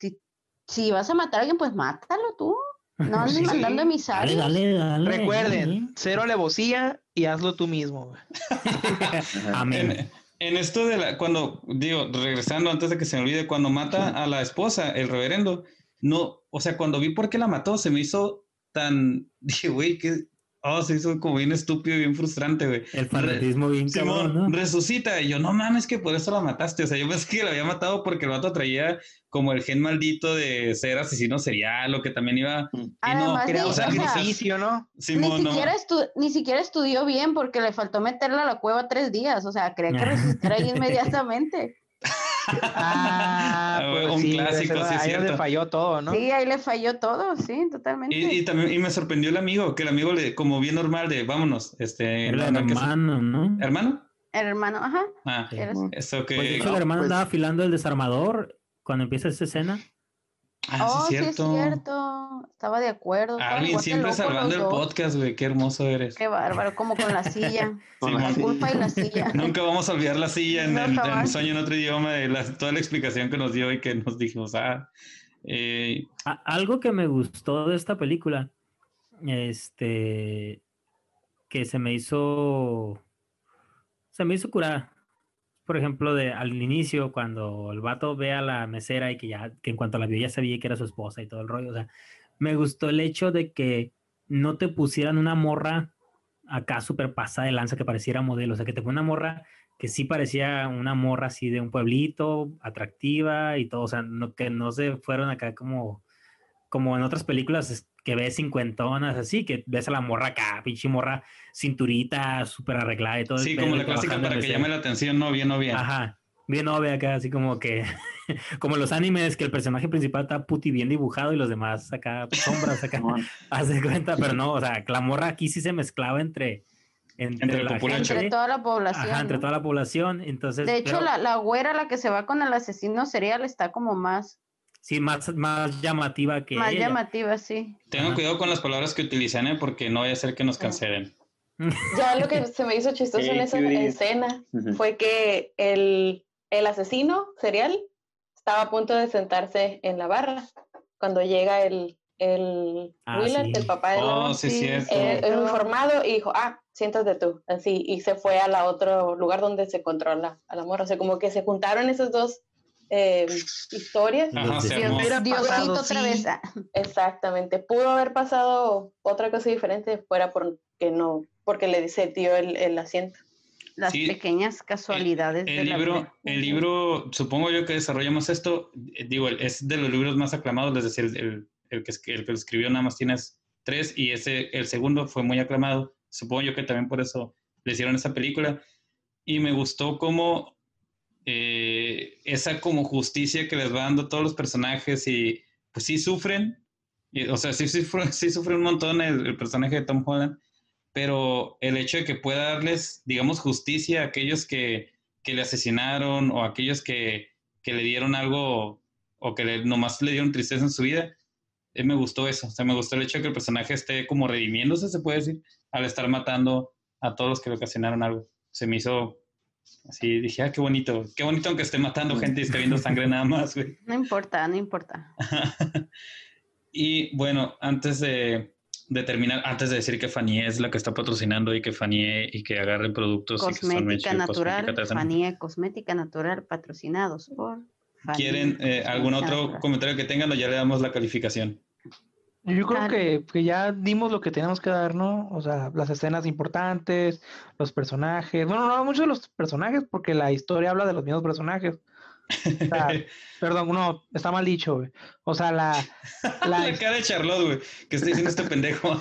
si vas a matar a alguien, pues mátalo tú. No andes mandando emisarios. Dale, dale, Recuerden, cero alevosía y hazlo tú mismo. Amén. En, esto de la, cuando, digo, regresando antes de que se me olvide, cuando mata a la esposa, el reverendo, no, o sea, cuando vi por qué la mató, se me hizo tan, dije, güey, que Oh, se hizo como bien estúpido y bien frustrante, güey. El fanatismo bien cabrón, ¿no? Resucita. Y yo, no mames, que por eso la mataste. O sea, yo pensé que la había matado porque el vato traía como el gen maldito de ser asesino serial o que también iba. Y no, sacrificio, ¿no? ni, siquiera ni siquiera estudió bien porque le faltó meterla a la cueva tres días. O sea, cree que resucitara ahí inmediatamente. Ah, pues un clásico, sí, ahí le falló todo, ¿no? Sí, ahí le falló todo, sí, totalmente. Y, también y me sorprendió el amigo, que el amigo le, como bien normal de vámonos, este, el hermano, ¿no? ¿Hermano? El hermano, ajá. Ah, eso que. Pues de hecho, el hermano pues andaba afilando el desarmador cuando empieza esta escena. Ah, oh, sí, es cierto. Estaba de acuerdo. Alguien siempre salvando el podcast, güey. Qué hermoso eres. Qué bárbaro, como con la silla. con la culpa y la silla. Nunca vamos a olvidar la silla en, el, sueño en otro idioma, de toda la explicación que nos dio y que nos dijimos, ah. Eh, algo que me gustó de esta película, este, que se me hizo, se me hizo curar por ejemplo, de al inicio, cuando el vato ve a la mesera y que ya, que en cuanto la vio ya sabía que era su esposa y todo el rollo, o sea, me gustó el hecho de que no te pusieran una morra acá súper pasada de lanza que pareciera modelo, o sea, que te fue una morra que sí parecía una morra así de un pueblito, atractiva y todo, o sea, no, que no se fueron acá como, como en otras películas que ves cincuentonas así, que ves a la morra acá, pinche morra, cinturita, súper arreglada y todo. Sí, como la clásica para que llame la atención, no bien, no bien. Ajá. bien obvia acá, así como que, como los animes, que el personaje principal está puti bien dibujado y los demás acá, sombras acá, hace cuenta, pero no, o sea, la morra aquí sí se mezclaba entre, entre, toda la población. Ajá, entre toda la población, entonces. De hecho, la, la güera, la que se va con el asesino serial, está como más Sí, más, más llamativa que. Más llamativa, sí. Tengan cuidado con las palabras que utilizan, ¿eh? porque no vaya a ser que nos cancelen. Ya lo que se me hizo chistoso en esa escena fue que el, el, asesino serial estaba a punto de sentarse en la barra cuando llega el, el ah, el papá de oh, sí, el, el, informado, y dijo, ah, siéntate tú, así, y se fue al otro lugar donde se controla a la morra. O sea, como que se juntaron esos dos eh, historias. Diosito otra vez. Exactamente. Pudo haber pasado otra cosa diferente fuera porque no, porque le dice tío el, el asiento. Las pequeñas casualidades. El, libro, el libro, supongo yo que desarrollamos esto, eh, digo, es de los libros más aclamados, es decir, el, el, que, el que lo escribió nada más tienes tres y ese, el segundo fue muy aclamado. Supongo yo que también por eso le hicieron esa película. Y me gustó cómo eh, esa como justicia que les va dando todos los personajes y pues sí sufren, o sea, sí, sí, sí sufre un montón el, personaje de Tom Holland, pero el hecho de que pueda darles, digamos, justicia a aquellos que, que le asesinaron o a aquellos que, que, le dieron algo o que le, nomás le dieron tristeza en su vida, eh, me gustó eso, o sea, me gustó el hecho de que el personaje esté como redimiéndose, se puede decir, al estar matando a todos los que le ocasionaron algo. Se me hizo Así dije, ah, qué bonito, qué bonito aunque esté matando gente y esté viendo sangre nada más, güey. No importa, no importa. y bueno, antes de, de, terminar, antes de decir que Fanny es la que está patrocinando y que Fanny y que agarren productos cosmética natural, Fanny cosmética natural patrocinados por ¿Quieren eh, algún otro comentario que tengan o ya le damos la calificación? Yo creo que, que, ya dimos lo que teníamos que dar, ¿no? O sea, las escenas importantes, los personajes. Bueno, no muchos de los personajes, porque la historia habla de los mismos personajes. perdón, no, está mal dicho, güey. O sea, la. La, cara de Charlotte, güey, que está diciendo este pendejo.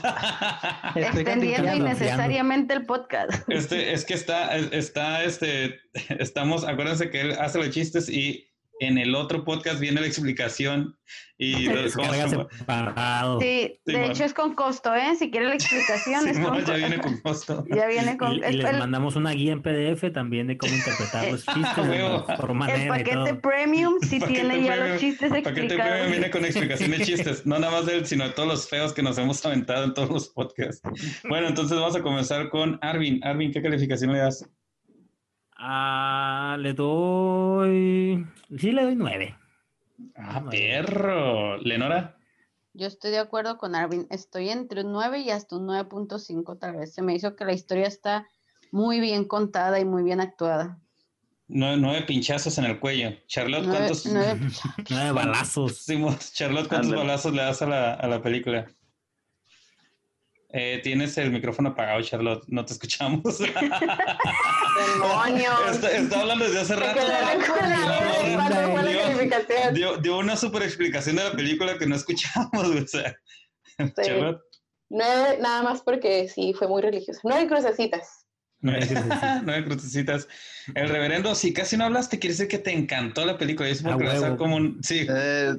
Extendiendo innecesariamente el podcast. Este, es que está, está, este, estamos, acuérdense que él hace los chistes y en el otro podcast viene la explicación y los, Sí, de hecho es con costo, ¿eh? Si quiere la explicación es con ya viene con costo. Ya viene con y, y les mandamos una guía en PDF también de cómo interpretar los chistes El paquete premium sí tiene ya los chistes explicados. El paquete premium viene con explicación de chistes, no nada más de él, sino de todos los feos que nos hemos aventado en todos los podcasts. Bueno, entonces vamos a comenzar con Arvin. Arvin, ¿qué calificación le das? Ah, le doy. Sí, le doy nueve. Ah, perro. ¿Lenora? Yo estoy de acuerdo con Arvin. Estoy entre un 9 y hasta un 9.5 tal vez. Se me hizo que la historia está muy bien contada y muy bien actuada. Nueve, pinchazos en el cuello. Charlotte, ¿cuántos? Nueve, balazos. Charlotte, ¿cuántos balazos le das a la, a la película? Eh, tienes el micrófono apagado, Charlotte. No te escuchamos. está, está, hablando desde hace rato. Dio, dio, una super explicación de la película que no escuchamos. O sea, Charlotte. Nueve, nada más porque sí, fue muy religioso. Crucecitas. Nueve crucecitas. Nueve crucecitas. El reverendo, si casi no hablaste, quiere decir que te encantó la película. Es porque a como un... Sí. Eh,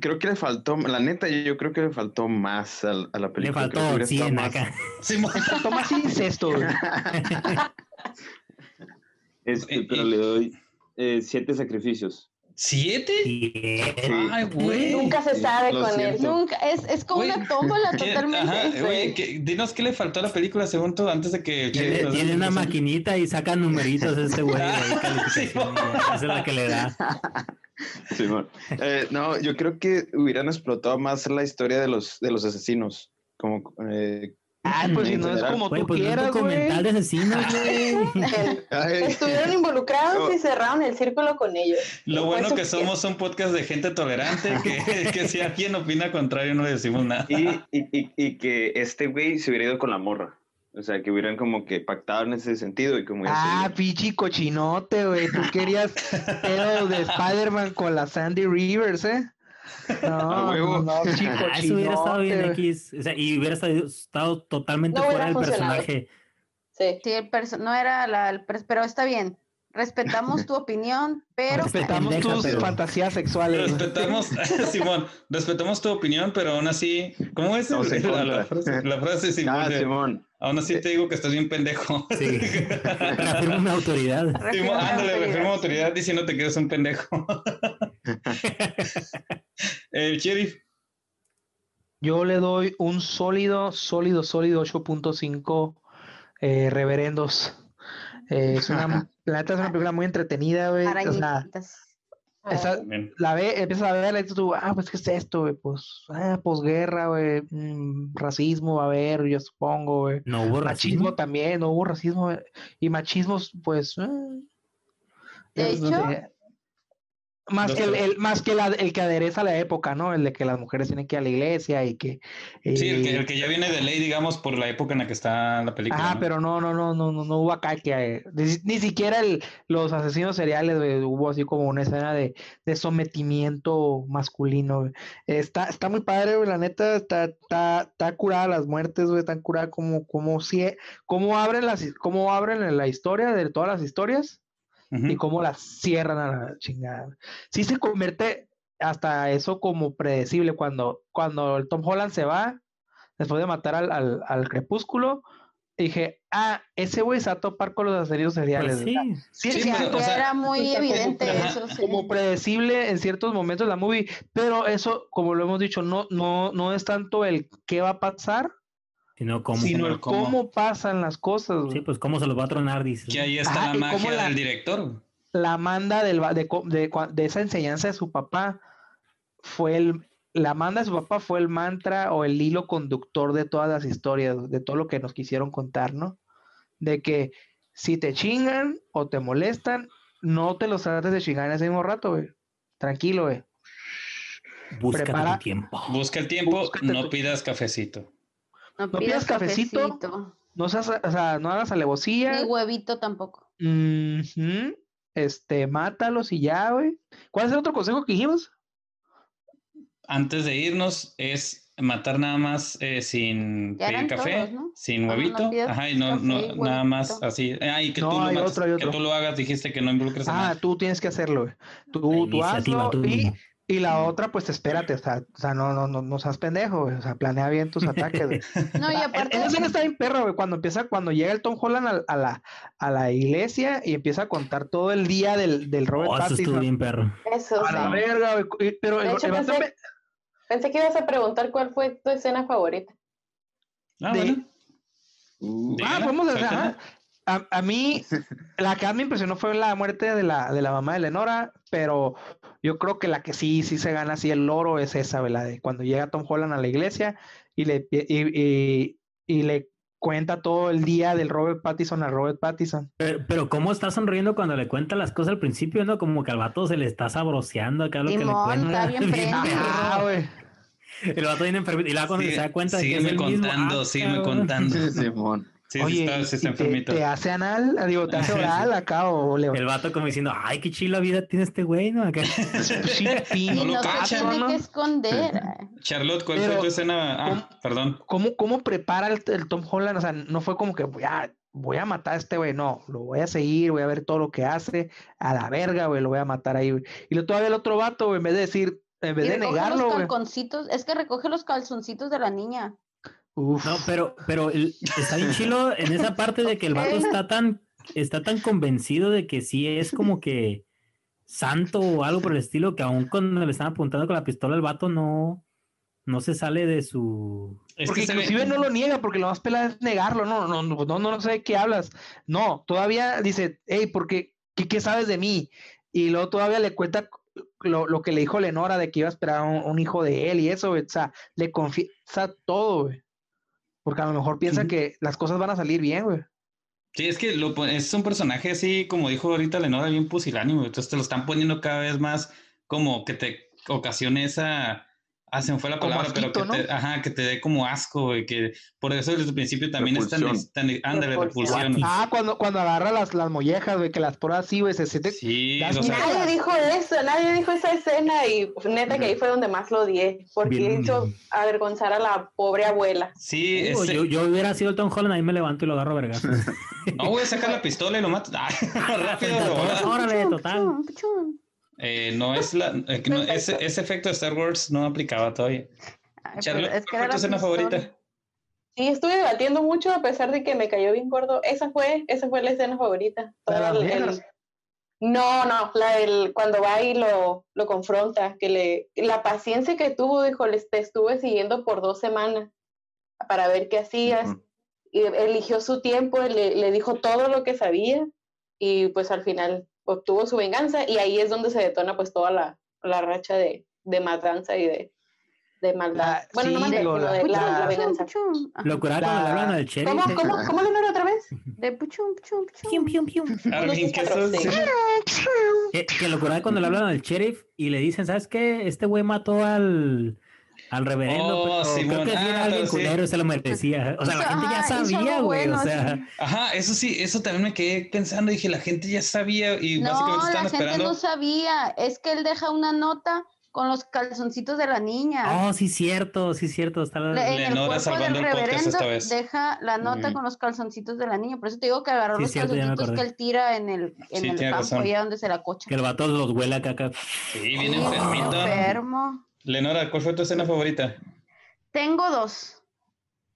Creo que le faltó, la neta, yo creo que le faltó más a, la película. Le faltó 100 acá. Sí, le faltó más incesto. este, pero le doy eh, siete sacrificios. ¿Siete? Ay, güey. Nunca se sabe con él. Nunca. Es, es como una tómbola totalmente. Ajá, güey, dinos qué le faltó a la película según tú antes de que. Tiene, tiene una maquinita y saca numeritos ese güey. sí, esa es la que le da. Sí, eh, no, yo creo que hubieran explotado más la historia de los, de los asesinos. Como, eh, Ah, pues si no es como tú pues quieras, documental de asesinos, Estuvieron involucrados y cerraron el círculo con ellos. Lo bueno que somos un podcast de gente tolerante, que, que si alguien opina contrario no le decimos nada. Y, y, y, que este güey se hubiera ido con la morra. O sea, que hubieran como que pactado en ese sentido y como Ah, pichi cochinote, güey. Tú querías el de Spider-Man con la Sandy Rivers, ¿eh? No, no, no, chico, ah, Eso hubiera estado bien X. O sea, y hubiera estado, totalmente fuera del personaje. Sí, sí el perso no era la, el pero está bien. respetamos tu opinión, pero respetamos tus fantasías sexuales. Respetamos, Simón, respetamos tu opinión, pero aún así, ¿cómo es la, frase? La frase, Simón. Ah, Simón. Aún así te digo que estás bien pendejo. Sí. Reafirma una autoridad. Simón, ándale, reafirma autoridad diciéndote que eres un pendejo. El sheriff. Yo le doy un sólido, sólido, sólido 8.5 eh, reverendos. Eh, es una, la es una película muy entretenida, güey. O sea, la ve, empiezas a verla y tú, ah, pues, ¿qué es esto, güey? Pues, ah, posguerra, güey, mm, racismo va a haber, yo supongo, güey. No hubo machismo también, no hubo racismo, y machismos, pues, eh, de hecho, más que, el, más que el que adereza la época, ¿no? El de que las mujeres tienen que ir a la iglesia y que... sí, el que, ya viene de ley, digamos, por la época en la que está la película. Ah, pero no, no, no, no, no, no hubo acá que... Eh, ni, siquiera el, los asesinos seriales, hubo así como una escena de, de sometimiento masculino, Está, está muy padre, güey, la neta, está, está, está curada las muertes, güey, están curadas como, como, si, como abren las, como abren la historia de todas las historias y cómo la cierran a la chingada. Sí se convierte hasta eso como predecible cuando, cuando el Tom Holland se va, después de matar al, al, al crepúsculo, dije, ah, ese güey se va a topar con los asesinos seriales. Pues sí, sí, sí, era muy evidente eso. Como predecible en ciertos momentos la movie, pero eso, como lo hemos dicho, no, no, no es tanto el qué va a pasar, Sino cómo, el cómo, pasan las cosas. Sí, pues cómo se los va a tronar, dice. Que ahí está la magia del director. La manda del, de, de, esa enseñanza de su papá fue el, la manda de su papá fue el mantra o el hilo conductor de todas las historias, de todo lo que nos quisieron contar, ¿no? De que si te chingan o te molestan, no te los trates de chingar en ese mismo rato, güey. Tranquilo, güey. Busca el tiempo. Busca el tiempo, no pidas cafecito. No, pidas, cafecito, No, seas, o sea, no hagas alevosía. Ni huevito tampoco. Este, mátalos y ya, güey. ¿Cuál es el otro consejo que dijimos? Antes de irnos es matar nada más eh, sin pedir café, sin huevito. Ajá, y no, no nada más así. Ah, y que, tú, lo que tú lo hagas, dijiste que no involucres a Ah, tú tienes que hacerlo, güey. Tú, tú hazlo y y la otra, pues espérate, o sea, o sea no, no, no, no seas pendejo, o sea, planea bien tus ataques. no, y aparte. Esa escena está bien perro, güey, cuando empieza, cuando llega el Tom Holland a, la, a la iglesia y empieza a contar todo el día del, del Robert oh, Pattinson. Eso bien perro. Eso, A la verga, güey. Pero pensé, que ibas a preguntar cuál fue tu escena favorita. Ah, bueno. ah, podemos decir, a, a, mí, la que más me impresionó fue la muerte de la, de la mamá de Lenora, pero yo creo que la que sí, sí se gana así el oro es esa, ¿verdad? De cuando llega Tom Holland a la iglesia y le, y, y, le cuenta todo el día del Robert Pattinson a Robert Pattinson. Pero, pero, cómo está sonriendo cuando le cuenta las cosas al principio, ¿no? Como que al vato se le está sabroseando acá lo que le cuenta. Bien bien ah. El vato viene enfermo y luego cuando se da cuenta de que es el contando, sígueme ah, contando. Simón. Sí, Oye, está, sí está enfermito. Te, hace anal, digo, te hace oral acá o. El vato como diciendo, ay, qué chila vida tiene este güey, ¿no? Acá. sí, no lo cachan, tiene que esconder. Charlotte, ¿cuál fue tu escena? Ah, perdón. ¿Cómo, cómo prepara el, Tom Holland? O sea, no fue como que voy a, voy a matar a este güey, no, lo voy a seguir, voy a ver todo lo que hace, a la verga, güey, lo voy a matar ahí, güey. Y lo todavía el otro vato, güey, en vez de decir, en vez de negarlo, los calzoncitos, es que recoge los calzoncitos de la niña. No, pero, pero está bien chilo en esa parte de que el vato está tan, está tan convencido de que sí es como que santo o algo por el estilo, que aún cuando le están apuntando con la pistola el vato no, no se sale de su... Porque inclusive no lo niega, porque lo más pela es negarlo, no, no, no, no, no sé de qué hablas. No, todavía dice, hey, porque, ¿qué, qué sabes de mí? Y luego todavía le cuenta lo, lo, que le dijo Lenora de que iba a esperar un, un hijo de él y eso, o sea, le confiesa todo, güey. Porque a lo mejor piensa que las cosas van a salir bien, güey. Sí, es que lo, es un personaje así, como dijo ahorita Lenora, bien pusilánimo. Entonces te lo están poniendo cada vez más como que te ocasione esa Ah, se me fue la palabra, pero que, te, ajá, que te dé como asco, güey, que por eso desde el principio también es tan, tan de repulsión. Ah, cuando, cuando agarra las, las mollejas, güey, que las pruebas así, güey, se siente... Sí, nadie dijo eso, nadie dijo esa escena y pues, neta que ahí fue donde más lo odié, porque hizo avergonzar a la pobre abuela. Sí, uh, yo, yo, hubiera sido Tom Holland, ahí me levanto y lo agarro vergas. no, voy a sacar la pistola y lo mato. Ah, rápido, Órale, total. Eh, no es la. Eh, no, ese, ese, efecto de Star Wars no aplicaba todavía. Charlotte, es ¿cuál fue tu escena favorita? Sí, estuve debatiendo mucho a pesar de que me cayó bien gordo. Esa fue, esa fue la escena favorita. no, no, la del cuando va y lo, lo confronta, que le, la paciencia que tuvo, dijo, les te estuve siguiendo por dos semanas para ver qué hacías. Y eligió su tiempo, le, le dijo todo lo que sabía y pues al final obtuvo su venganza y ahí es donde se detona pues toda la, la racha de, de, matanza y de, de maldad. bueno, no maldad, sino de la, la, venganza. Lo curaba cuando le hablan al sheriff. ¿Cómo, cómo, cómo le otra vez? De puchum, puchum, puchum. Pium, pium, pium. ¿qué que, que lo curaba cuando le hablan al sheriff y le dicen, ¿sabes qué? Este güey mató al al reverendo. Oh, creo que ah, alguien culero, se lo merecía. O sea, la gente ya sabía, güey. o sea. Ajá, eso sí, eso también me quedé pensando. Dije, la gente ya sabía y no, básicamente estaban esperando. La gente no sabía. Es que él deja una nota con los calzoncitos de la niña. Oh, sí, cierto, sí, cierto. Está la... En el salvando el podcast esta vez. Deja la nota con los calzoncitos de la niña. Por eso te digo que agarró los calzoncitos que él tira en el, en el campo, allá donde se la cocha. Que el vato los huele a caca. Sí, bien enfermito. Enfermo. Lenora, ¿cuál fue tu escena favorita? Tengo dos.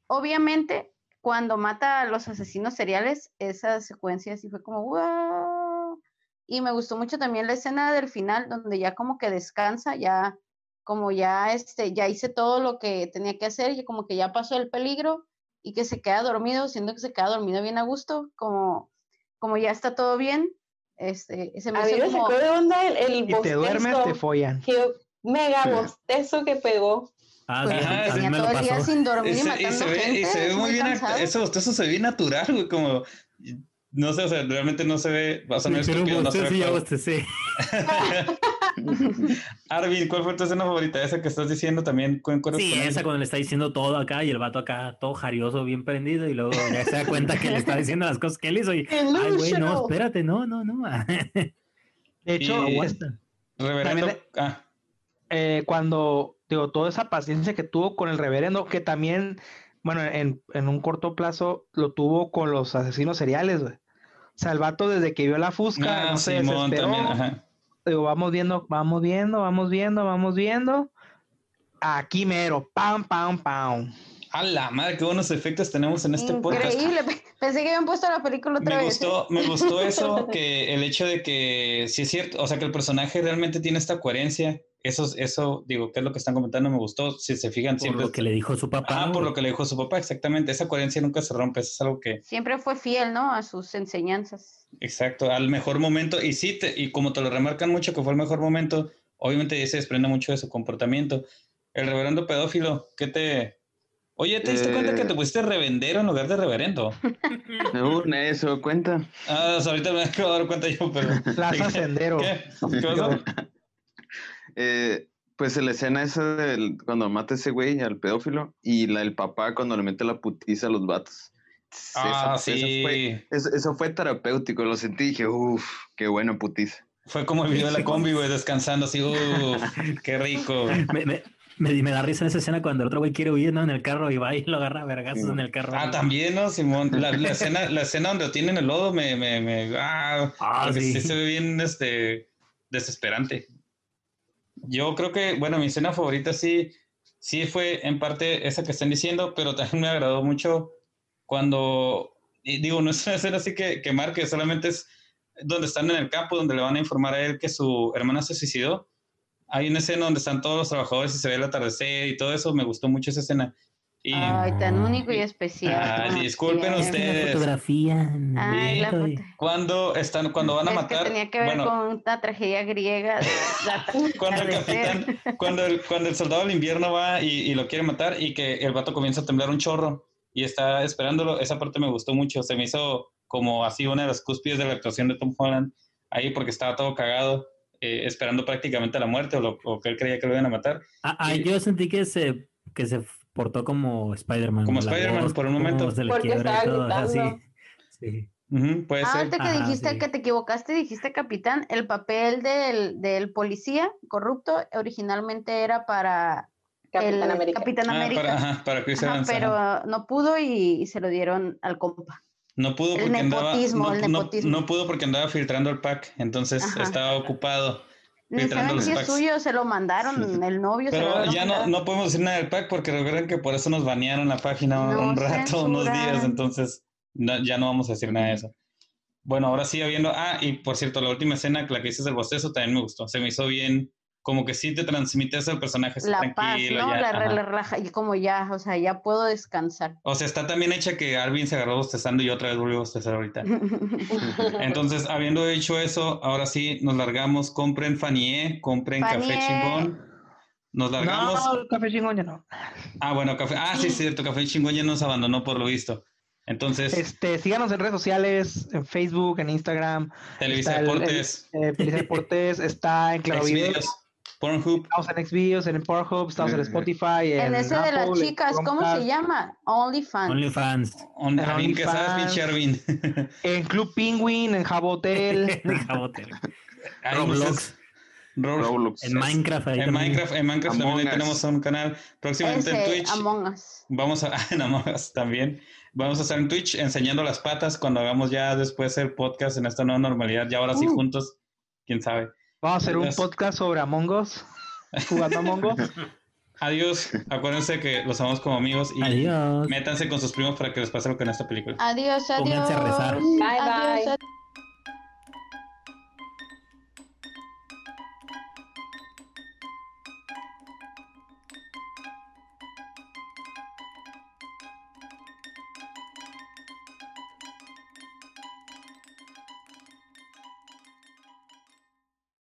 Obviamente, cuando mata a los asesinos seriales, esa secuencia sí fue como wow. Y me gustó mucho también la escena del final, donde ya como que descansa, ya como ya este, ya hice todo lo que tenía que hacer, y como que ya pasó el peligro y que se queda dormido, siendo que se queda dormido bien a gusto, como, como ya está todo bien. Este, se me a mí me sacó de onda el, el y te duermes, te follan mega bostezo que pegó. Ah, pues, sí, tenía todo el día sin dormir y, matando se, ve, gente, y se ve muy bien, ese bostezo se ve natural, güey, como, no sé, o sea, realmente no se ve, o sea, no es estúpido, no se ve. Ya bostecé. Arvin, ¿cuál fue tu escena favorita? Esa que estás diciendo también. Sí, esa cuando le está diciendo todo acá y el vato acá todo jarioso, bien prendido y luego ya se da cuenta que le está diciendo las cosas que él hizo y, ay, güey, no, espérate, no, no, no. De hecho, y, reverendo, ah. Eh, cuando, digo, toda esa paciencia que tuvo con el reverendo, que también, bueno, en, un corto plazo lo tuvo con los asesinos seriales, güey. O sea, el vato desde que vio la fusca, ah, no se Digo, vamos viendo, vamos viendo, vamos viendo, vamos viendo. Aquí mero, pam, pam, pam. A la madre, qué buenos efectos tenemos en este podcast. Increíble. Pensé que habían puesto la película otra me vez. Gustó, me gustó eso, que el hecho de que, sí es cierto, o sea, que el personaje realmente tiene esta coherencia. Eso, eso, digo, ¿qué es lo que están comentando? Me gustó. Si se fijan, siempre. Por lo que le dijo su papá. Ah, por lo que le dijo su papá, exactamente. Esa coherencia nunca se rompe. Eso es algo que. Siempre fue fiel, ¿no? A sus enseñanzas. Exacto, al mejor momento. Y sí, y como te lo remarcan mucho que fue el mejor momento, obviamente se desprende mucho de su comportamiento. El reverendo pedófilo, ¿qué te, Oye, ¿te diste cuenta que te eh. pusiste revendero en lugar de reverendo? No, eso cuenta. Ah, ahorita me acabo de dar cuenta yo, pero. Plaza Sendero. ¿Qué? ¿Qué pasó? eh, pues la escena esa del, cuando mata a ese güey, al pedófilo, y la del papá cuando le mete la putiza a los vatos. Ah, sí. Eso fue, eso, fue, terapéutico, lo sentí y dije, uff, qué buena putiza. Fue como el video de la combi, güey, descansando así, uff, qué rico. Me, me, da risa en esa escena cuando el otro güey quiere huir ¿no? en el carro y va y lo agarra a vergazos en el carro. Ah, también, ¿no, Simón? La, la, escena, la escena donde lo tienen el lodo me, me, me ah, ah sí. se ve bien este, desesperante. Yo creo que, bueno, mi escena favorita sí, sí fue en parte esa que están diciendo, pero también me agradó mucho cuando, digo, no es una escena así que, que marque, solamente es donde están en el campo, donde le van a informar a él que su hermana se suicidó hay una escena donde están todos los trabajadores y se ve el atardecer y todo eso, me gustó mucho esa escena. Ay, tan único y especial. disculpen ustedes. Fotografía. Ay, la cuando están, cuando van a matar. Que tenía que ver con una tragedia griega. cuando el capitán, cuando el, cuando el soldado del invierno va y, y, lo quiere matar y que el vato comienza a temblar un chorro y está esperándolo, esa parte me gustó mucho. Se me hizo como así una de las cúspides de la actuación de Tom Holland ahí porque estaba todo cagado eh, esperando prácticamente la muerte o, que él creía que lo iban a matar. Ah, ah yo sentí que se, que se portó como Spider-Man. Como Spider-Man por un momento. Se le Porque estaba gritando. Sí. ah, antes que dijiste que te equivocaste, dijiste capitán, el papel del, del policía corrupto originalmente era para Capitán América. Capitán ah, América. para, ajá, para Chris Evans, pero no pudo y, se lo dieron al compa. No pudo porque andaba no, no, pudo porque andaba filtrando el pack, entonces estaba ocupado. Filtrando los packs. suyo, se lo mandaron el novio. Pero ya no, no podemos decir nada del pack porque recuerden que por eso nos banearon la página un rato, unos días, entonces ya no vamos a decir nada de eso. Bueno, ahora sí, habiendo. Ah, y por cierto, la última escena, la que dices del bostezo, también me gustó. Se me hizo bien como que sí te transmite eso el personaje la tranquilo. Paz, ¿no? la, relaja y como ya, o sea, ya puedo descansar. O sea, está también hecha que Arvin se agarró bostezando y otra vez volvió a bostezar ahorita. Entonces, habiendo hecho eso, ahora sí nos largamos. Compren Fanier, compren Café Chingón. Nos largamos. No, Café Chingón ya no. Ah, bueno, Café. Ah, sí, cierto, Café Chingón ya nos abandonó por lo visto. Entonces. Este, síganos en redes sociales, en Facebook, en Instagram. Televisa Deportes. Eh, Televisa Deportes, está en Claro Videos. Pornhub. Estamos en Xvideos, en Pornhub, estamos en Spotify. En, ese de las chicas, ¿cómo se llama? OnlyFans. OnlyFans. On, Only que sabes, Arvin. en Club Penguin, en Jabotel. en Jabotel. Roblox. Roblox. En Minecraft. Ahí en Minecraft, en Minecraft también tenemos un canal. Próximamente en Twitch. Among Us. Vamos a, en Among Us también. Vamos a estar en Twitch enseñando las patas cuando hagamos ya después el podcast en esta nueva normalidad. Ya ahora sí uh. juntos, quién sabe. Vamos a hacer un podcast sobre Among Us, jugando Among Us. Adiós. Acuérdense que los amamos como amigos y adiós. métanse con sus primos para que les pase lo que en esta película. Adiós, adiós. Pónganse a rezar. Bye, bye.